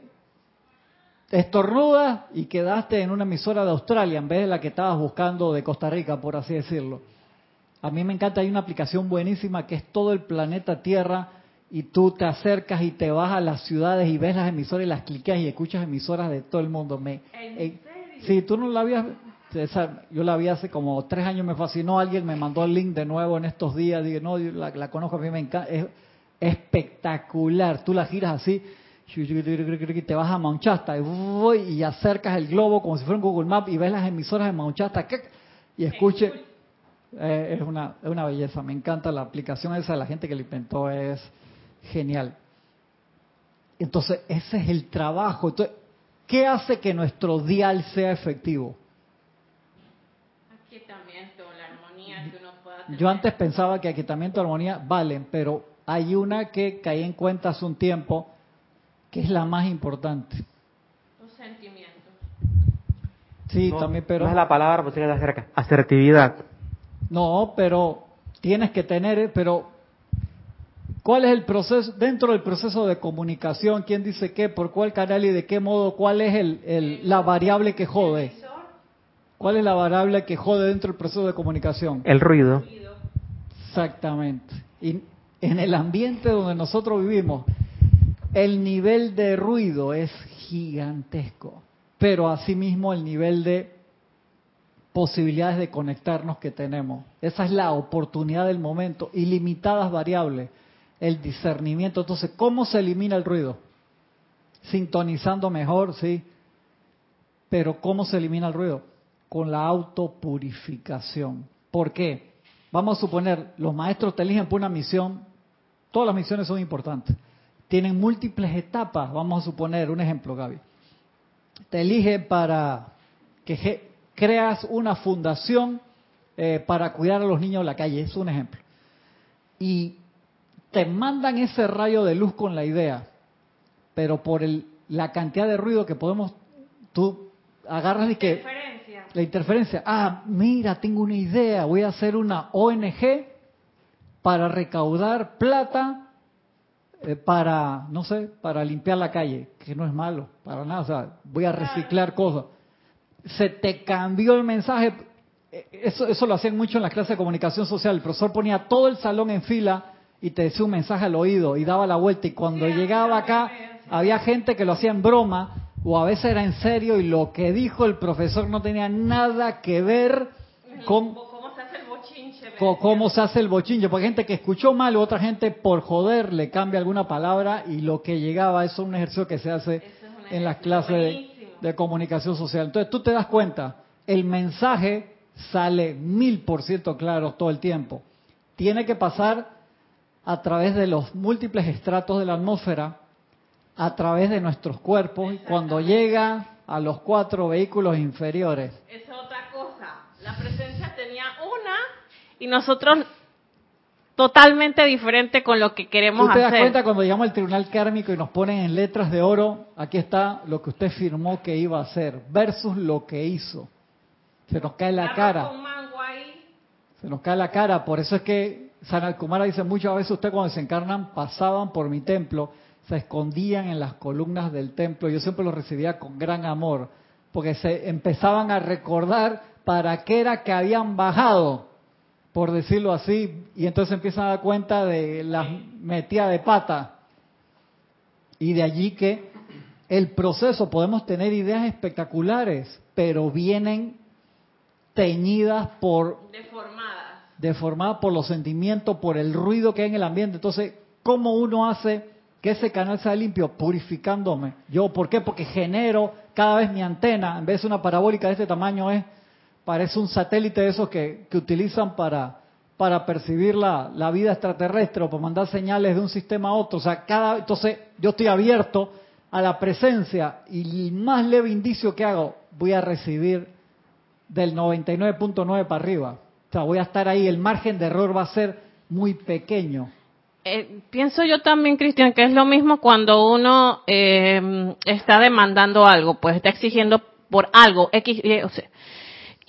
estornudas y quedaste en una emisora de Australia en vez de la que estabas buscando de Costa Rica, por así decirlo. A mí me encanta, hay una aplicación buenísima que es todo el planeta Tierra y tú te acercas y te vas a las ciudades y ves las emisoras y las cliqueas y escuchas emisoras de todo el mundo. Me, eh, sí, tú no la habías yo la vi hace como tres años, me fascinó, alguien me mandó el link de nuevo en estos días, dije, no, la, conozco, a mí me encanta, es espectacular, tú la giras así, te vas a Mount y, y acercas el globo como si fuera un Google Map y ves las emisoras de Mount y escuche, eh, es, una, es una belleza, me encanta la aplicación esa, la gente que la inventó es genial. Entonces, ese es el trabajo. Entonces, ¿qué hace que nuestro dial sea efectivo? Yo antes pensaba que aquietamiento y armonía valen, pero hay una que caí en cuenta hace un tiempo que es la más importante. Los sentimientos. Sí, también, pero... No es la palabra, pues tiene cerca. Asertividad. No, pero tienes que tener, pero ¿cuál es el proceso, dentro del proceso de comunicación, quién dice qué, por cuál canal y de qué modo, cuál es el, la variable que jode? ¿Cuál es la variable que jode dentro del proceso de comunicación? El ruido. Exactamente. Y en el ambiente donde nosotros vivimos, el nivel de ruido es gigantesco, pero asimismo el nivel de posibilidades de conectarnos que tenemos. Esa es la oportunidad del momento, ilimitadas variables, el discernimiento. Entonces, ¿cómo se elimina el ruido? Sintonizando mejor, sí, pero ¿cómo se elimina el ruido? con la autopurificación. ¿Por qué? Vamos a suponer, los maestros te eligen por una misión, todas las misiones son importantes, tienen múltiples etapas, vamos a suponer, un ejemplo, Gaby. Te eligen para que creas una fundación eh, para cuidar a los niños de la calle, es un ejemplo. Y te mandan ese rayo de luz con la idea, pero por el, la cantidad de ruido que podemos, tú agarras y que la interferencia. Ah, mira, tengo una idea, voy a hacer una ONG para recaudar plata eh, para, no sé, para limpiar la calle, que no es malo, para nada, o sea, voy a reciclar cosas. Se te cambió el mensaje, eh, eso, eso lo hacían mucho en las clases de comunicación social, el profesor ponía todo el salón en fila y te decía un mensaje al oído y daba la vuelta. Y cuando llegaba acá había gente que lo hacía en broma o a veces era en serio y lo que dijo el profesor no tenía nada que ver con cómo se hace el bochinche. cómo se hace el bochinche, porque hay gente que escuchó mal, otra gente por joder le cambia alguna palabra y lo que llegaba, eso es un ejercicio que se hace en las clases de, de, comunicación social. Entonces tú te das cuenta, el mensaje sale mil por ciento claro todo el tiempo. Tiene que pasar a través de los múltiples estratos de la atmósfera a través de nuestros cuerpos cuando llega a los cuatro vehículos inferiores. Es otra cosa. La presencia tenía una y nosotros totalmente diferente con lo que queremos hacer. ¿Tú te das cuenta cuando llegamos al tribunal kármico y nos ponen en letras de oro, aquí está lo que usted firmó que iba a hacer versus lo que hizo? Se nos cae la cara. Se nos cae la cara, por eso es que San Alcumara dice muchas veces usted cuando se encarnan pasaban por mi templo se escondían en las columnas del templo. Yo siempre los recibía con gran amor, porque se empezaban a recordar para qué era que habían bajado, por decirlo así, y entonces empiezan a dar cuenta de la metida de pata. Y de allí que el proceso, podemos tener ideas espectaculares, pero vienen teñidas por... Deformadas. Deformadas por los sentimientos, por el ruido que hay en el ambiente. Entonces, ¿cómo uno hace que ese canal sea limpio, purificándome. Yo, ¿por qué? Porque genero cada vez mi antena, en vez de una parabólica de este tamaño, es parece un satélite de esos que, que utilizan para, para percibir la, la, vida extraterrestre o para mandar señales de un sistema a otro. O sea, cada, entonces yo estoy abierto a la presencia y el más leve indicio que hago, voy a recibir del 99.9 para arriba. O sea, voy a estar ahí, el margen de error va a ser muy pequeño. Eh, pienso yo también, Cristian, que es lo mismo cuando uno eh, está demandando algo, pues está exigiendo por algo, X, Y, o sea,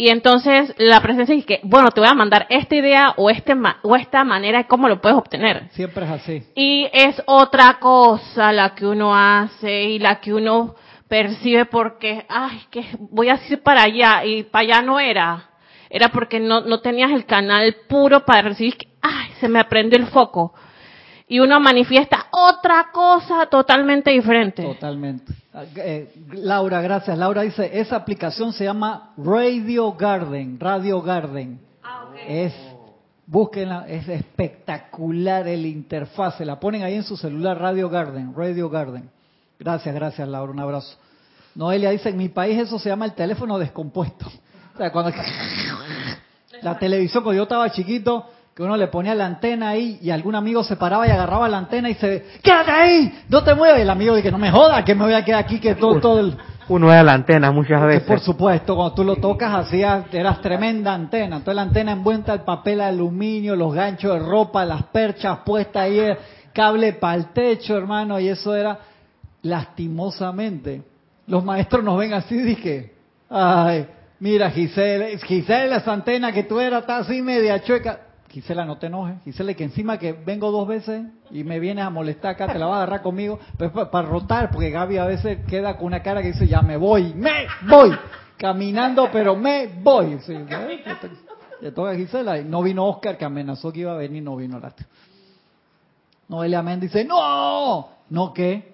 y entonces la presencia es que, bueno, te voy a mandar esta idea o, este, o esta manera de cómo lo puedes obtener. Siempre es así. Y es otra cosa la que uno hace y la que uno percibe porque, ay, que voy a ir para allá y para allá no era. Era porque no, no tenías el canal puro para recibir, ay, se me aprendió el foco y uno manifiesta otra cosa totalmente diferente. Totalmente. Eh, Laura, gracias. Laura dice, esa aplicación se llama Radio Garden, Radio Garden. Ah, Es, búsquenla, es espectacular el interfaz. La ponen ahí en su celular, Radio Garden, Radio Garden. Gracias, gracias Laura, un abrazo. Noelia dice, en mi país eso se llama el teléfono descompuesto. O sea, cuando la televisión, cuando yo estaba chiquito, que uno le ponía la antena ahí y algún amigo se paraba y agarraba la antena y se quédate ahí, no te mueves. El amigo dice, no me joda, que me voy a quedar aquí, que todo, todo el... Uno de la antena muchas veces. por supuesto, cuando tú lo tocas hacías, eras tremenda antena. Entonces la antena envuelta el papel de aluminio, los ganchos de ropa, las perchas puestas ahí, cable para el techo, hermano, y eso era lastimosamente. Los maestros nos ven así y dije, ay, mira Gisela, Gisela, esa antena que tú eras, está así media chueca Gisela, no te enojes. Gisela, que encima que vengo dos veces y me vienes a molestar acá, te la vas a agarrar conmigo, pero para, rotar, porque Gaby a veces queda con una cara que dice, ya me voy, me voy, caminando, pero me voy. Sí, Le toca a Gisela y no vino Oscar, que amenazó que iba a venir, no vino la Noelia Méndez dice, no, no qué.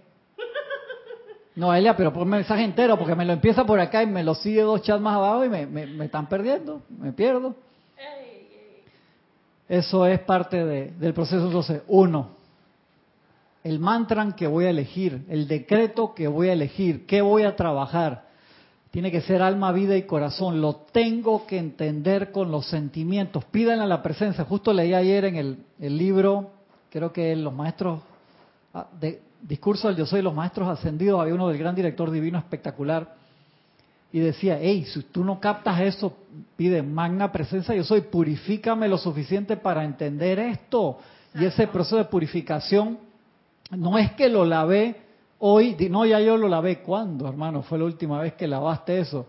Noelia, pero por mensaje entero, porque me lo empieza por acá y me lo sigue dos chats más abajo y me, me están perdiendo, me pierdo. Eso es parte del proceso. Entonces, uno, el mantra que voy a elegir, el decreto que voy a elegir, qué voy a trabajar, tiene que ser alma, vida y corazón. Lo tengo que entender con los sentimientos. Pídanle a la presencia. Justo leí ayer en el, el libro, creo que los maestros, ah, de, Discurso del Yo Soy, los maestros ascendidos, había uno del gran director divino espectacular y decía, hey, si tú no captas eso, pide magna presencia, yo soy, purifícame lo suficiente para entender esto. Y ese proceso de purificación no es que lo lavé hoy, no, ya yo lo lavé. ¿Cuándo, hermano? Fue la última vez que lavaste eso.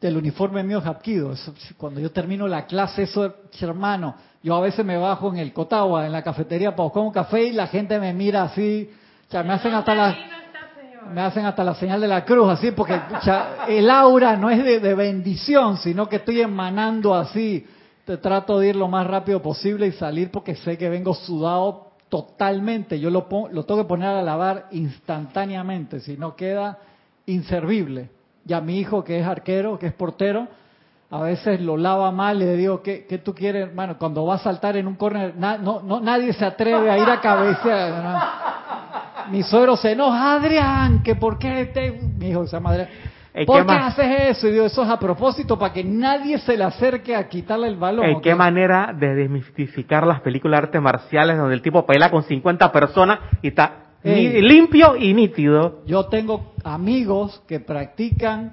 Del uniforme mío Japquido. Cuando yo termino la clase, eso, hermano, yo a veces me bajo en el Cotagua, en la cafetería, para buscar un café y la gente me mira así, o sea, me hacen hasta las me hacen hasta la señal de la cruz, así, porque el aura no es de, bendición, sino que estoy emanando así. Te trato de ir lo más rápido posible y salir porque sé que vengo sudado totalmente. Yo lo, lo tengo que poner a lavar instantáneamente, si no queda inservible. Y a mi hijo, que es arquero, que es portero, a veces lo lava mal le digo, ¿qué, tú quieres? Bueno, cuando va a saltar en un córner, no, no, nadie se atreve a ir a cabeza mi suegro se enoja, Adrián, que por qué te... Mi hijo se llama Adrián. ¿Por qué, haces eso? Y digo, eso es a propósito, para que nadie se le acerque a quitarle el balón. ¿En qué manera de desmistificar las películas de artes marciales donde el tipo pelea con 50 personas y está limpio y nítido? Yo tengo amigos que practican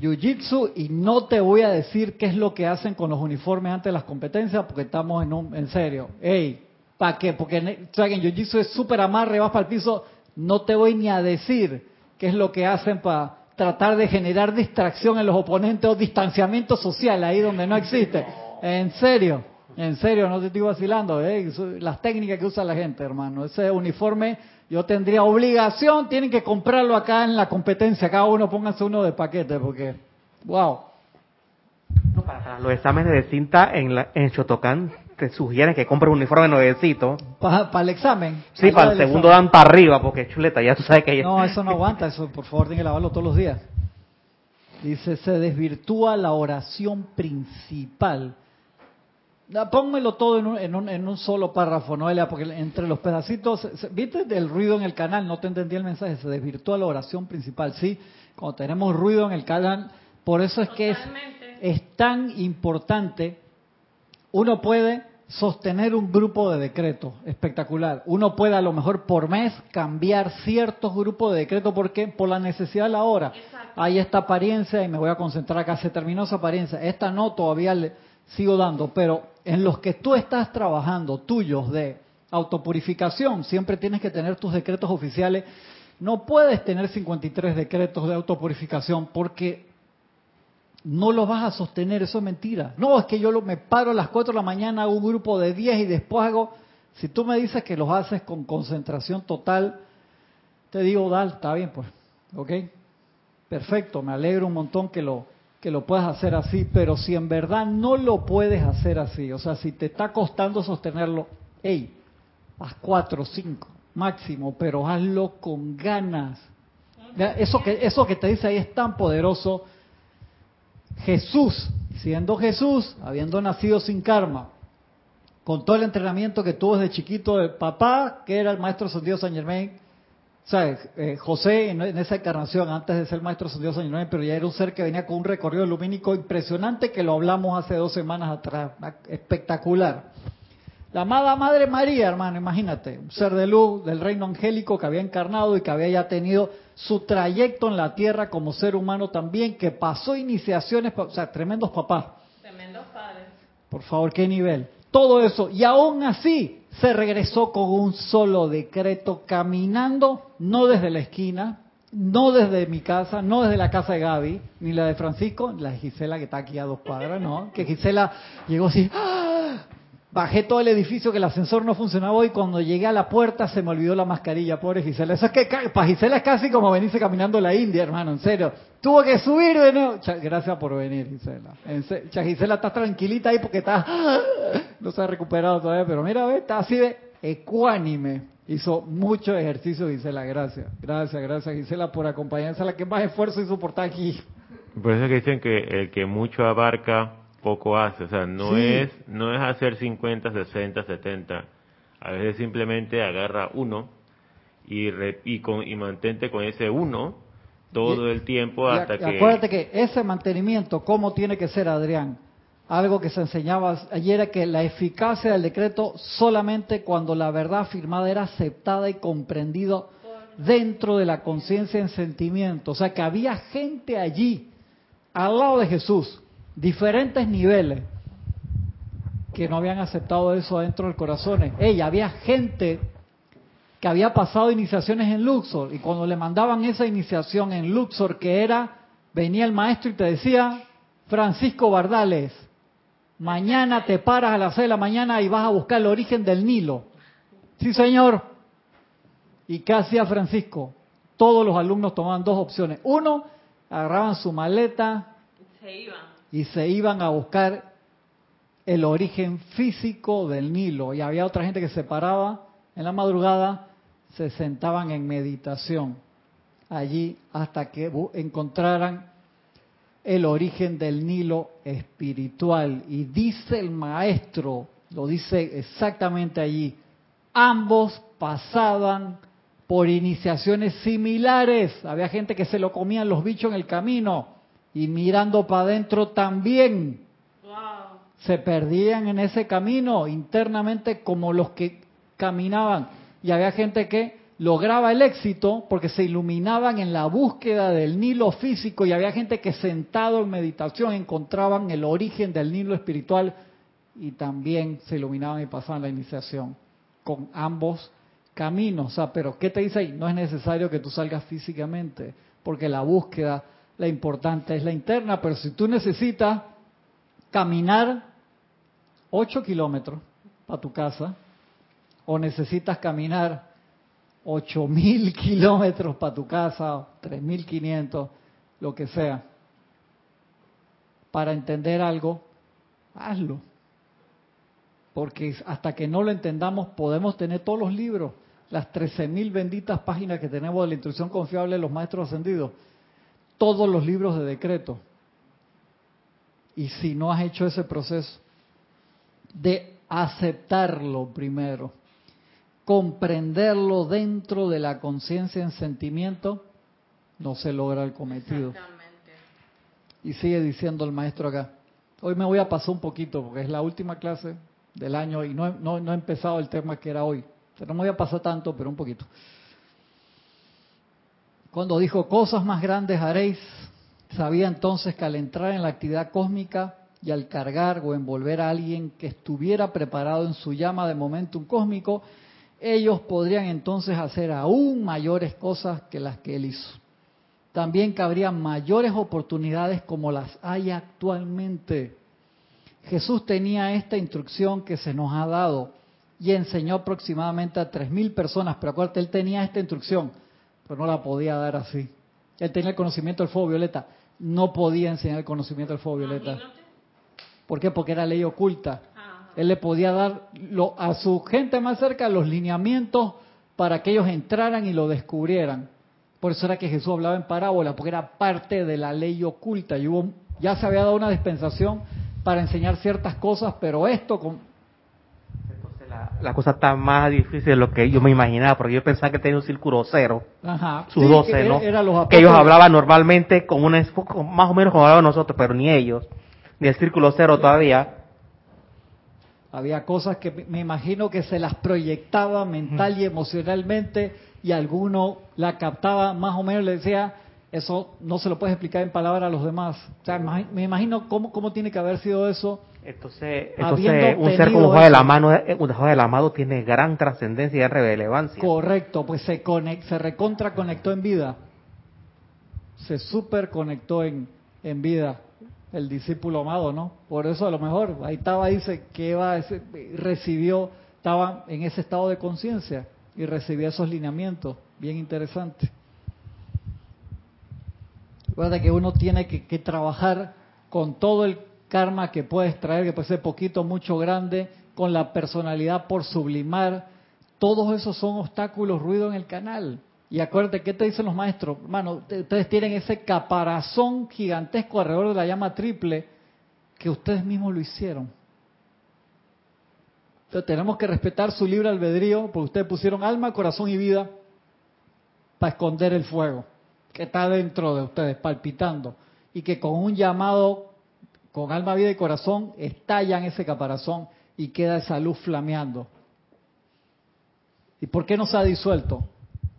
Jiu-Jitsu y no te voy a decir qué es lo que hacen con los uniformes antes de las competencias porque estamos en, un, en serio. Ey, ¿Para qué? Porque en Jiu-Jitsu es súper amarre, vas para el piso, no te voy ni a decir qué es lo que hacen para tratar de generar distracción en los oponentes o distanciamiento social ahí donde no existe. En serio, en serio, no te estoy vacilando, ¿eh? las técnicas que usa la gente, hermano. Ese uniforme yo tendría obligación, tienen que comprarlo acá en la competencia, cada uno pónganse uno de paquete, porque, wow. para los exámenes de cinta en, la, en Shotokan te sugieren que compres un uniforme nuevecito. ¿Para el examen? Sí, para el segundo dan para arriba, porque chuleta, ya tú sabes que... No, eso no aguanta, eso por favor tiene que lavarlo todos los días. Dice, se desvirtúa la oración principal. Pónmelo todo en un, en un, en un solo párrafo, Noelia, porque entre los pedacitos, ¿viste el ruido en el canal? No te entendí el mensaje, se desvirtúa la oración principal. Sí, cuando tenemos ruido en el canal, por eso es que es, es tan importante, uno puede sostener un grupo de decretos, espectacular. Uno puede a lo mejor por mes cambiar ciertos grupos de decretos porque por la necesidad de la hora. Hay esta apariencia y me voy a concentrar acá, se terminó esa apariencia. Esta no, todavía le sigo dando, pero en los que tú estás trabajando, tuyos de autopurificación, siempre tienes que tener tus decretos oficiales. No puedes tener 53 decretos de autopurificación porque no los vas a sostener, eso es mentira. No, es que yo me paro a las 4 de la mañana, hago un grupo de 10 y después hago... Si tú me dices que los haces con concentración total, te digo, dal, está bien, pues, ¿ok? Perfecto, me alegro un montón que lo, que lo puedas hacer así, pero si en verdad no lo puedes hacer así, o sea, si te está costando sostenerlo, hey, haz cuatro, cinco, máximo, pero hazlo con ganas. Eso que, eso que te dice ahí es tan poderoso. Jesús, siendo Jesús, habiendo nacido sin karma, con todo el entrenamiento que tuvo desde chiquito de papá, que era el maestro Dios San Germain, ¿sabes? Eh, José en, esa encarnación, antes de ser maestro Dios San Germain, pero ya era un ser que venía con un recorrido lumínico impresionante que lo hablamos hace dos semanas atrás, espectacular. La amada Madre María, hermano, imagínate, un ser de luz del reino angélico que había encarnado y que había ya tenido su trayecto en la tierra como ser humano también, que pasó iniciaciones, o sea, tremendos papás. Tremendos padres. Por favor, ¿qué nivel? Todo eso, y aún así se regresó con un solo decreto, caminando, no desde la esquina, no desde mi casa, no desde la casa de Gaby, ni la de Francisco, la de Gisela que está aquí a dos cuadras, ¿no? Que Gisela llegó así, ¡ah! Bajé todo el edificio que el ascensor no funcionaba y cuando llegué a la puerta se me olvidó la mascarilla, pobre Gisela. Eso es que para Gisela es casi como venirse caminando la India, hermano, en serio. Tuvo que subir de nuevo. Gracias por venir, Gisela. Gisela está tranquilita ahí porque está no se ha recuperado todavía, pero mira, ve, está así de ecuánime. Hizo mucho ejercicio, Gisela. Gracias, gracias, gracias, Gisela, por acompañarse a la que más esfuerzo y soportar aquí. Por eso que dicen que el que mucho abarca poco hace, o sea, no es no es hacer 50, 60, 70. A veces simplemente agarra uno y y, con, y mantente con ese uno todo el tiempo hasta que acuérdate que ese mantenimiento cómo tiene que ser, Adrián. Algo que se enseñaba ayer era que la eficacia del decreto solamente cuando la verdad afirmada era aceptada y comprendida dentro de la conciencia en sentimiento. O sea, que había gente allí, al lado de Jesús, diferentes niveles que no habían aceptado eso dentro del corazón. Ella, había gente que había pasado iniciaciones en Luxor y cuando le mandaban esa iniciación en Luxor, que era, venía el maestro y te decía, Francisco Bardales, mañana te paras a las seis de la mañana y vas a buscar el origen del Nilo. Sí, señor. ¿Y qué hacía Francisco? Todos los alumnos tomaban dos opciones. Uno, agarraban su maleta, se iban y se iban a buscar el origen físico del Nilo. Y había otra gente que se paraba en la madrugada, se sentaban en meditación allí hasta que encontraran el origen del Nilo espiritual. Y dice el maestro, lo dice exactamente allí, ambos pasaban por iniciaciones similares. Había gente que se lo comían los bichos en el camino y mirando para adentro también. Se perdían en ese camino internamente como los que caminaban. Y había gente que lograba el éxito porque se iluminaban en la búsqueda del Nilo físico y había gente que sentado en meditación encontraban el origen del Nilo espiritual y también se iluminaban y pasaban la iniciación con ambos caminos. O sea, pero ¿qué te dice ahí? No es necesario que tú salgas físicamente porque la búsqueda la importante es la interna, pero si tú necesitas caminar 8 kilómetros para tu casa, o necesitas caminar 8 mil kilómetros para tu casa, 3.500, lo que sea, para entender algo, hazlo. Porque hasta que no lo entendamos podemos tener todos los libros, las 13.000 benditas páginas que tenemos de la instrucción confiable de los maestros ascendidos todos los libros de decreto. Y si no has hecho ese proceso, de aceptarlo primero, comprenderlo dentro de la conciencia en sentimiento, no se logra el cometido. Y sigue diciendo el maestro acá. Hoy me voy a pasar un poquito porque es la última clase del año y no, no, he empezado el tema que era hoy. no me voy a pasar tanto, pero un poquito. Cuando dijo, cosas más grandes haréis, sabía entonces que al entrar en la actividad cósmica y al cargar o envolver a alguien que estuviera preparado en su llama de momentum cósmico, ellos podrían entonces hacer aún mayores cosas que las que él hizo. También cabrían mayores oportunidades como las hay actualmente. Jesús tenía esta instrucción que se nos ha dado y enseñó aproximadamente a 3.000 personas, pero acuérdate, él tenía esta instrucción pero no la podía dar así. Él tenía el conocimiento del fuego violeta, no podía enseñar el conocimiento del fuego violeta. ¿Por qué? Porque era ley oculta. Él le podía dar a su gente más cerca los lineamientos para que ellos entraran y lo descubrieran. Por eso era que Jesús hablaba en parábola, porque era parte de la ley oculta. Y hubo, ya se había dado una dispensación para enseñar ciertas cosas, pero esto, la, cosa está más difícil de lo que yo me imaginaba, porque yo pensaba que tenía un círculo cero, Ajá. sus doce, ¿no? que ellos hablaban normalmente con una, más o menos como hablaban nosotros, pero ni ellos, ni el círculo cero todavía. Había cosas que me imagino que se las proyectaba mental y emocionalmente y alguno la captaba más o menos le decía, eso no se lo puedes explicar en palabras a los demás. O sea, me imagino cómo, cómo tiene que haber sido eso entonces, entonces un ser como Juan del Amado, un del Amado tiene gran trascendencia y relevancia. Correcto, pues se, se recontra conectó en vida. Se super conectó en, en vida el discípulo amado, ¿no? Por eso a lo mejor, ahí estaba, dice que recibió, estaba en ese estado de conciencia y recibía esos lineamientos. Bien interesante. Recuerda que uno tiene que, que trabajar con todo el karma que puedes traer, que puede ser poquito, mucho, grande, con la personalidad por sublimar. Todos esos son obstáculos, ruido en el canal. Y acuérdate, ¿qué te dicen los maestros? Hermano, ustedes tienen ese caparazón gigantesco alrededor de la llama triple que ustedes mismos lo hicieron. Entonces tenemos que respetar su libre albedrío, porque ustedes pusieron alma, corazón y vida para esconder el fuego que está dentro de ustedes, palpitando. Y que con un llamado con alma, vida y corazón, estallan ese caparazón y queda esa luz flameando. ¿Y por qué no se ha disuelto?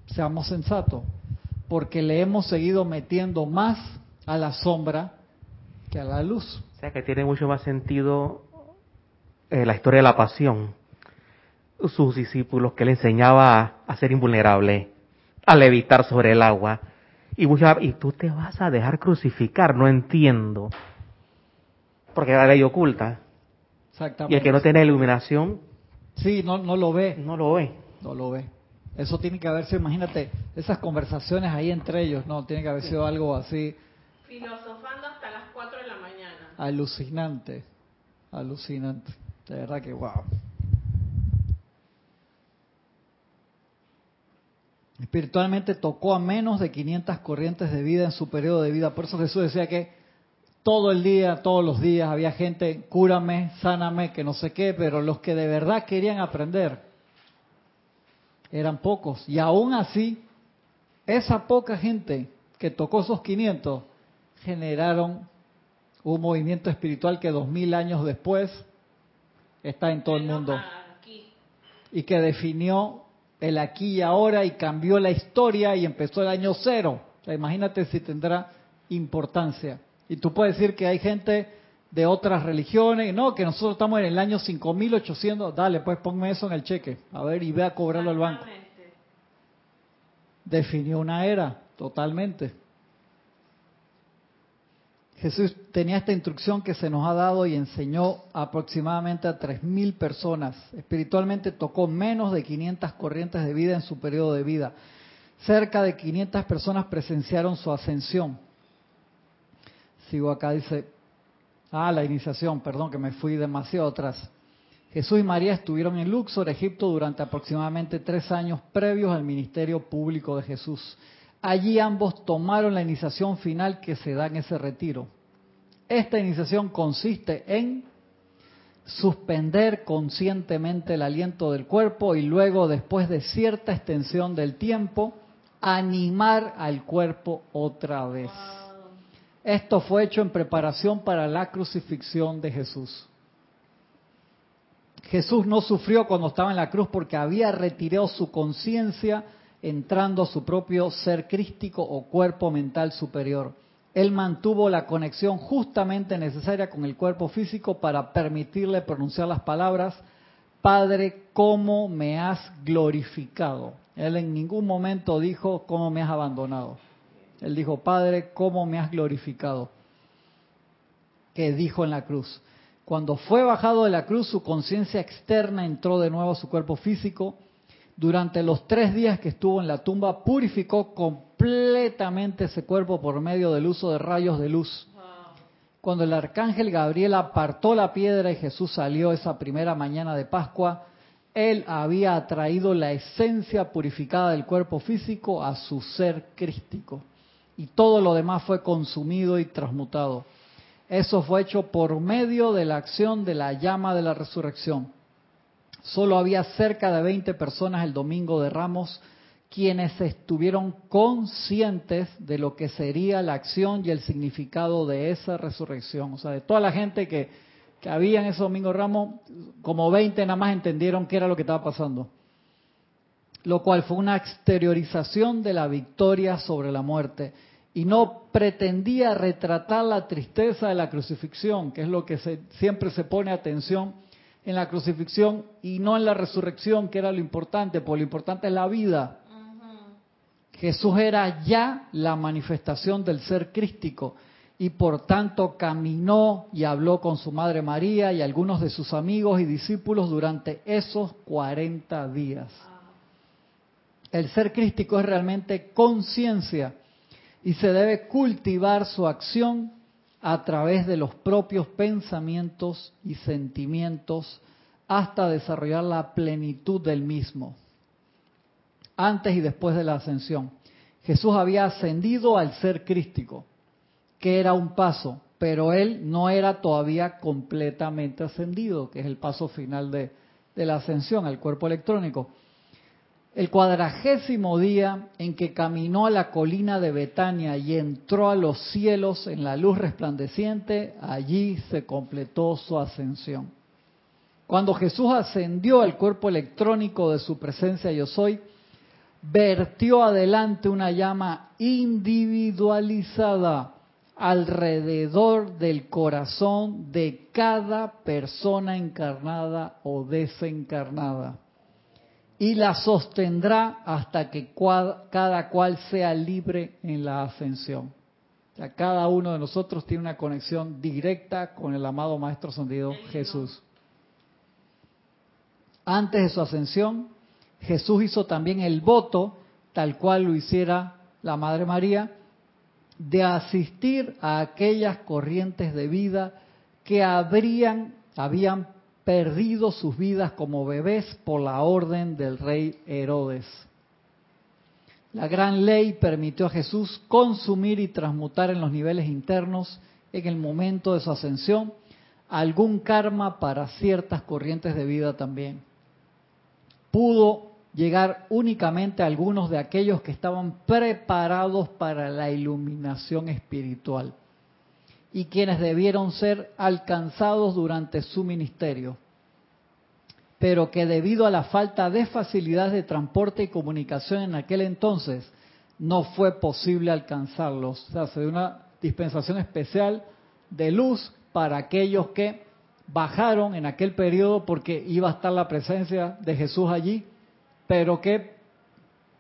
Seamos sensatos. Porque le hemos seguido metiendo más a la sombra que a la luz. O sea que tiene mucho más sentido eh, la historia de la pasión. Sus discípulos que le enseñaba a, ser invulnerable, a levitar sobre el agua. Y, y tú te vas a dejar crucificar, no entiendo porque la ley oculta. Exactamente. Y el que no tiene iluminación. Sí, no, no lo ve. No lo ve. No lo ve. Eso tiene que haber sido, imagínate, esas conversaciones ahí entre ellos, no, tiene que haber sido algo así. Filosofando hasta las 4 de la mañana. Alucinante, alucinante. De verdad que wow. Espiritualmente tocó a menos de 500 corrientes de vida en su periodo de vida. Por eso Jesús decía que todo el día, todos los días había gente, cúrame, sáname, que no sé qué, pero los que de verdad querían aprender eran pocos. Y aún así, esa poca gente que tocó esos 500 generaron un movimiento espiritual que dos mil años después está en todo el mundo. Y que definió el aquí y ahora y cambió la historia y empezó el año cero. imagínate si tendrá importancia. Y tú puedes decir que hay gente de otras religiones, no, que nosotros estamos en el año 5800, dale, pues ponme eso en el cheque, a ver, y ve a cobrarlo al banco. Definió una era, totalmente. Jesús tenía esta instrucción que se nos ha dado y enseñó aproximadamente a 3.000 personas. Espiritualmente tocó menos de 500 corrientes de vida en su periodo de vida. Cerca de 500 personas presenciaron su ascensión. Sigo acá, dice, ah, la iniciación, perdón, que me fui demasiado atrás. Jesús y María estuvieron en Luxor, Egipto, durante aproximadamente tres años previos al ministerio público de Jesús. Allí ambos tomaron la iniciación final que se da en ese retiro. Esta iniciación consiste en suspender conscientemente el aliento del cuerpo y luego, después de cierta extensión del tiempo, animar al cuerpo otra vez. Esto fue hecho en preparación para la crucifixión de Jesús. Jesús no sufrió cuando estaba en la cruz porque había retirado su conciencia entrando a su propio ser crístico o cuerpo mental superior. Él mantuvo la conexión justamente necesaria con el cuerpo físico para permitirle pronunciar las palabras, Padre, ¿cómo me has glorificado? Él en ningún momento dijo, ¿cómo me has abandonado? Él dijo, Padre, ¿cómo me has glorificado? Que dijo en la cruz. Cuando fue bajado de la cruz, su conciencia externa entró de nuevo a su cuerpo físico. Durante los tres días que estuvo en la tumba, purificó completamente ese cuerpo por medio del uso de rayos de luz. Cuando el arcángel Gabriel apartó la piedra y Jesús salió esa primera mañana de Pascua, él había atraído la esencia purificada del cuerpo físico a su ser crístico. Y todo lo demás fue consumido y transmutado. Eso fue hecho por medio de la acción de la llama de la resurrección. Solo había cerca de 20 personas el domingo de Ramos quienes estuvieron conscientes de lo que sería la acción y el significado de esa resurrección. O sea, de toda la gente que, que había en ese domingo de Ramos, como 20 nada más entendieron qué era lo que estaba pasando. Lo cual fue una exteriorización de la victoria sobre la muerte y no pretendía retratar la tristeza de la crucifixión, que es lo que siempre se pone atención en la crucifixión y no en la resurrección, que era lo importante, porque lo importante es la vida. Jesús era ya la manifestación del ser crístico y por tanto caminó y habló con su madre María y algunos de sus amigos y discípulos durante esos 40 días. El ser crístico es realmente conciencia y se debe cultivar su acción a través de los propios pensamientos y sentimientos hasta desarrollar la plenitud del mismo, antes y después de la ascensión. Jesús había ascendido al ser crístico, que era un paso, pero él no era todavía completamente ascendido, que es el paso final de, de la ascensión al cuerpo electrónico. El cuadragésimo día en que caminó a la colina de Betania y entró a los cielos en la luz resplandeciente, allí se completó su ascensión. Cuando Jesús ascendió al cuerpo electrónico de su presencia yo soy, vertió adelante una llama individualizada alrededor del corazón de cada persona encarnada o desencarnada y la sostendrá hasta que cada cual sea libre en la ascensión. cada uno de nosotros tiene una conexión directa con el amado Maestro Ascendido Jesús. Antes de su ascensión, Jesús hizo también el voto, tal cual lo hiciera la Madre María, de asistir a aquellas corrientes de vida que habrían, habían perdido sus vidas como bebés por la orden del rey Herodes. La gran ley permitió a Jesús consumir y transmutar en los niveles internos, en el momento de su ascensión, algún karma para ciertas corrientes de vida también. Pudo llegar únicamente a algunos de aquellos que estaban preparados para la iluminación espiritual y quienes debieron ser alcanzados durante su ministerio, pero que debido a la falta de facilidades de transporte y comunicación en aquel entonces, no fue posible alcanzarlos. O sea, se dio una dispensación especial de luz para aquellos que bajaron en aquel periodo porque iba a estar la presencia de Jesús allí, pero que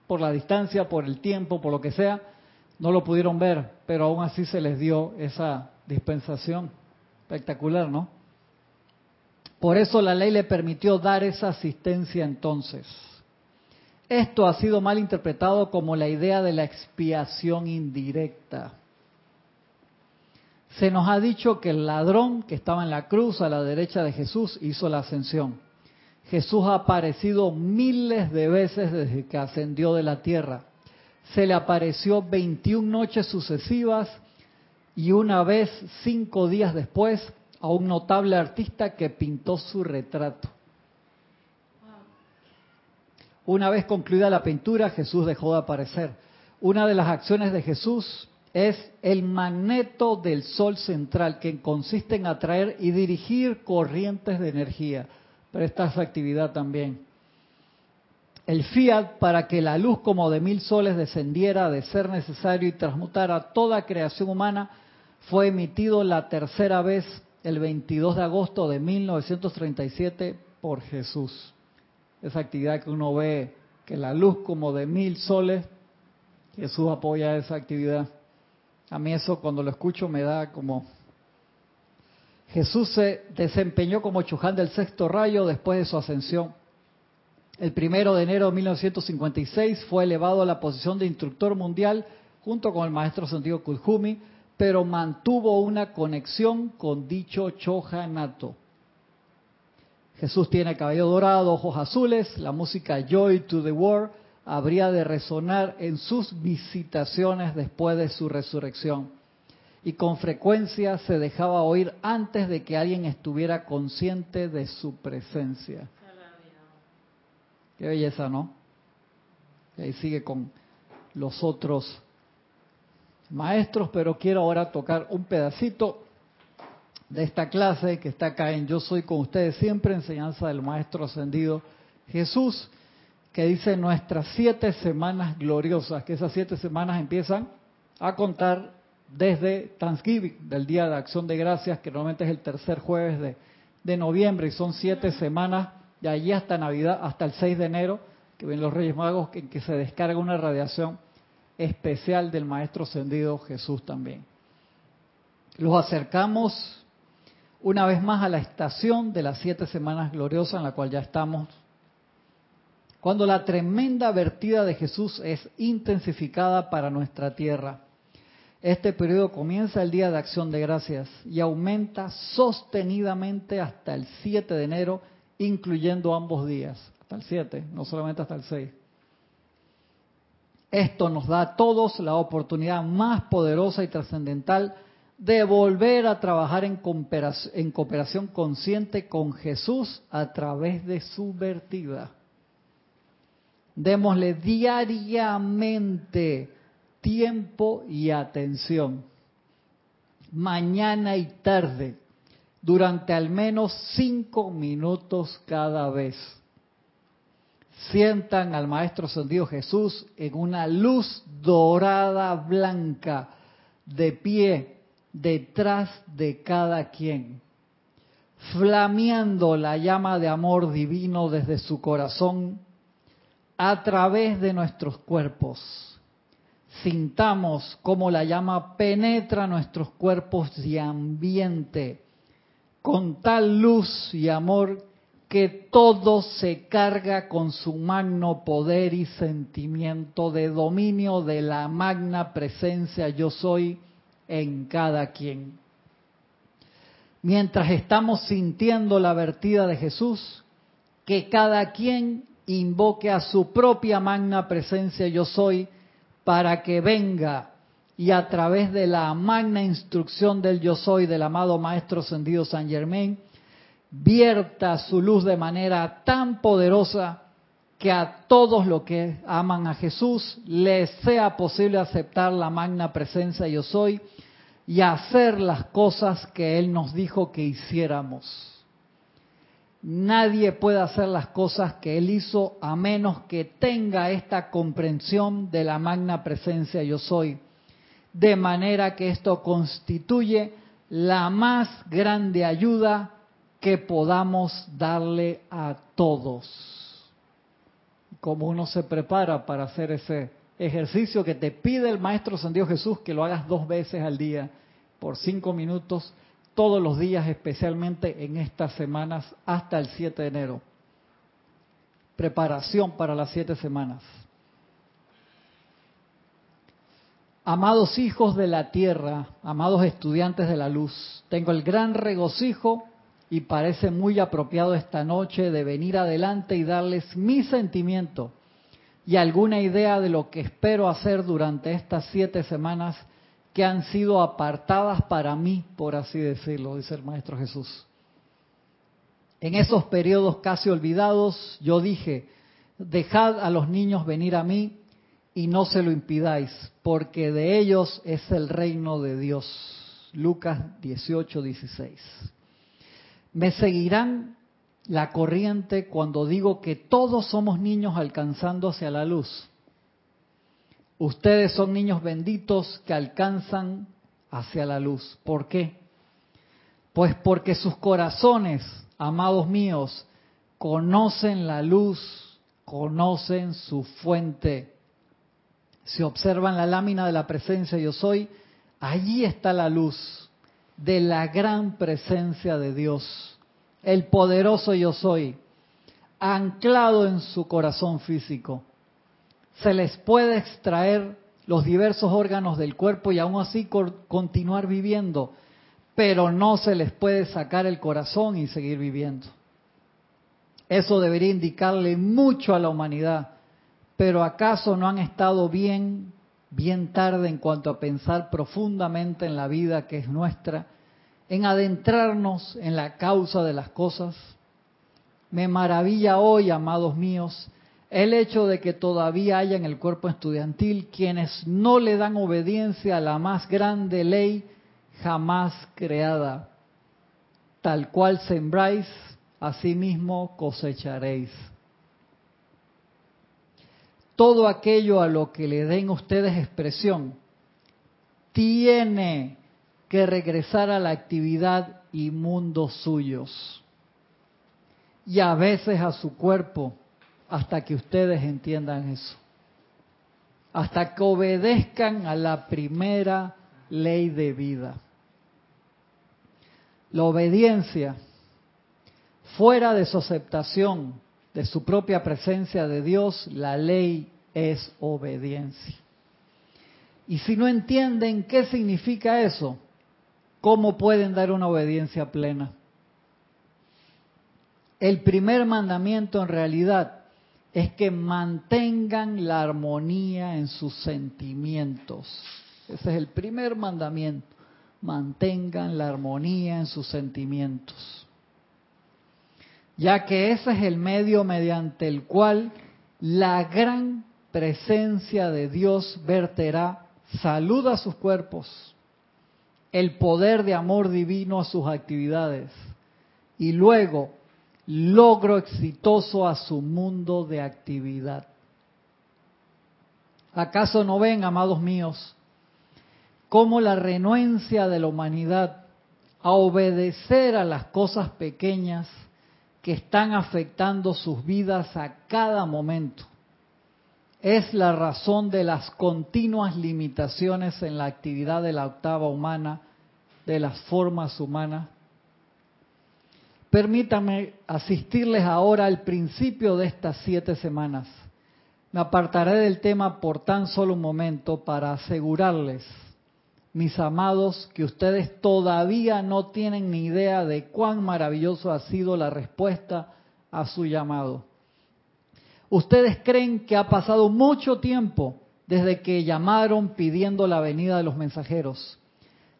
por la distancia, por el tiempo, por lo que sea, no lo pudieron ver, pero aún así se les dio esa dispensación. Espectacular, ¿no? Por eso la ley le permitió dar esa asistencia entonces. Esto ha sido mal interpretado como la idea de la expiación indirecta. Se nos ha dicho que el ladrón que estaba en la cruz a la derecha de Jesús hizo la ascensión. Jesús ha aparecido miles de veces desde que ascendió de la tierra. Se le apareció 21 noches sucesivas y una vez cinco días después a un notable artista que pintó su retrato. Una vez concluida la pintura, Jesús dejó de aparecer. Una de las acciones de Jesús es el magneto del sol central, que consiste en atraer y dirigir corrientes de energía. Presta esa actividad también. El fiat para que la luz como de mil soles descendiera de ser necesario y transmutara toda creación humana fue emitido la tercera vez el 22 de agosto de 1937 por Jesús esa actividad que uno ve, que la luz como de mil soles, Jesús apoya esa actividad. A mí eso cuando lo escucho me da como... Jesús se desempeñó como chuján del sexto rayo después de su ascensión. El primero de enero de 1956 fue elevado a la posición de instructor mundial junto con el maestro Santiago Kujumi, pero mantuvo una conexión con dicho choja nato. Jesús tiene cabello dorado, ojos azules, la música Joy to the World habría de resonar en sus visitaciones después de su resurrección. Y con frecuencia se dejaba oír antes de que alguien estuviera consciente de su presencia. Qué belleza, ¿no? Y ahí sigue con los otros maestros, pero quiero ahora tocar un pedacito de esta clase que está acá en Yo Soy con ustedes siempre, enseñanza del Maestro Ascendido Jesús, que dice nuestras siete semanas gloriosas, que esas siete semanas empiezan a contar desde Thanksgiving, del Día de Acción de Gracias, que normalmente es el tercer jueves de, de noviembre, y son siete semanas de allí hasta Navidad, hasta el 6 de enero, que ven los Reyes Magos, en que se descarga una radiación especial del Maestro Ascendido Jesús también. Los acercamos una vez más a la estación de las siete semanas gloriosas en la cual ya estamos, cuando la tremenda vertida de Jesús es intensificada para nuestra tierra. Este periodo comienza el día de acción de gracias y aumenta sostenidamente hasta el 7 de enero, incluyendo ambos días, hasta el 7, no solamente hasta el 6. Esto nos da a todos la oportunidad más poderosa y trascendental de volver a trabajar en cooperación, en cooperación consciente con Jesús a través de su vertida. Démosle diariamente tiempo y atención, mañana y tarde, durante al menos cinco minutos cada vez. Sientan al Maestro Sendido Jesús en una luz dorada blanca, de pie, detrás de cada quien, flameando la llama de amor divino desde su corazón a través de nuestros cuerpos. Sintamos cómo la llama penetra nuestros cuerpos y ambiente con tal luz y amor que todo se carga con su magno poder y sentimiento de dominio de la magna presencia yo soy en cada quien. Mientras estamos sintiendo la vertida de Jesús, que cada quien invoque a su propia magna presencia yo soy para que venga y a través de la magna instrucción del yo soy del amado Maestro Ascendido San Germain, vierta su luz de manera tan poderosa que a todos los que aman a Jesús les sea posible aceptar la magna presencia yo soy y hacer las cosas que Él nos dijo que hiciéramos. Nadie puede hacer las cosas que Él hizo a menos que tenga esta comprensión de la magna presencia yo soy. De manera que esto constituye la más grande ayuda que podamos darle a todos. Como uno se prepara para hacer ese ejercicio que te pide el Maestro San Dios Jesús que lo hagas dos veces al día, por cinco minutos, todos los días, especialmente en estas semanas hasta el 7 de enero. Preparación para las siete semanas. Amados hijos de la tierra, amados estudiantes de la luz, tengo el gran regocijo y parece muy apropiado esta noche de venir adelante y darles mi sentimiento y alguna idea de lo que espero hacer durante estas siete semanas que han sido apartadas para mí, por así decirlo, dice el Maestro Jesús. En esos periodos casi olvidados, yo dije, dejad a los niños venir a mí y no se lo impidáis, porque de ellos es el reino de Dios. Lucas 18, 16. Me seguirán la corriente cuando digo que todos somos niños alcanzando hacia la luz. Ustedes son niños benditos que alcanzan hacia la luz. ¿Por qué? Pues porque sus corazones, amados míos, conocen la luz, conocen su fuente. Si observan la lámina de la presencia yo soy, allí está la luz de la gran presencia de Dios, el poderoso yo soy, anclado en su corazón físico se les puede extraer los diversos órganos del cuerpo y aún así continuar viviendo, pero no se les puede sacar el corazón y seguir viviendo. Eso debería indicarle mucho a la humanidad, pero ¿acaso no han estado bien, bien tarde en cuanto a pensar profundamente en la vida que es nuestra, en adentrarnos en la causa de las cosas? Me maravilla hoy, amados míos, el hecho de que todavía haya en el cuerpo estudiantil quienes no le dan obediencia a la más grande ley jamás creada. Tal cual sembráis, mismo cosecharéis. Todo aquello a lo que le den ustedes expresión tiene que regresar a la actividad y mundos suyos y a veces a su cuerpo hasta que ustedes entiendan eso. Hasta que obedezcan a la primera ley de vida. La obediencia, fuera de su aceptación de su propia presencia de Dios, la ley es obediencia. Y si no entienden qué significa eso, ¿cómo pueden dar una obediencia plena? El primer mandamiento en realidad es que mantengan la armonía en sus sentimientos. Ese es el primer mandamiento. Mantengan la armonía en sus sentimientos. Ya que ese es el medio mediante el cual la gran presencia de Dios verterá salud a sus cuerpos, el poder de amor divino a sus actividades y luego logro exitoso a su mundo de actividad. ¿Acaso no ven, amados míos, cómo la renuencia de la humanidad a obedecer a las cosas pequeñas que están afectando sus vidas a cada momento es la razón de las continuas limitaciones en la actividad de la octava humana, de las formas humanas? Permítanme asistirles ahora al principio de estas siete semanas. Me apartaré del tema por tan solo un momento para asegurarles, mis amados, que ustedes todavía no tienen ni idea de cuán maravilloso ha sido la respuesta a su llamado. Ustedes creen que ha pasado mucho tiempo desde que llamaron pidiendo la venida de los mensajeros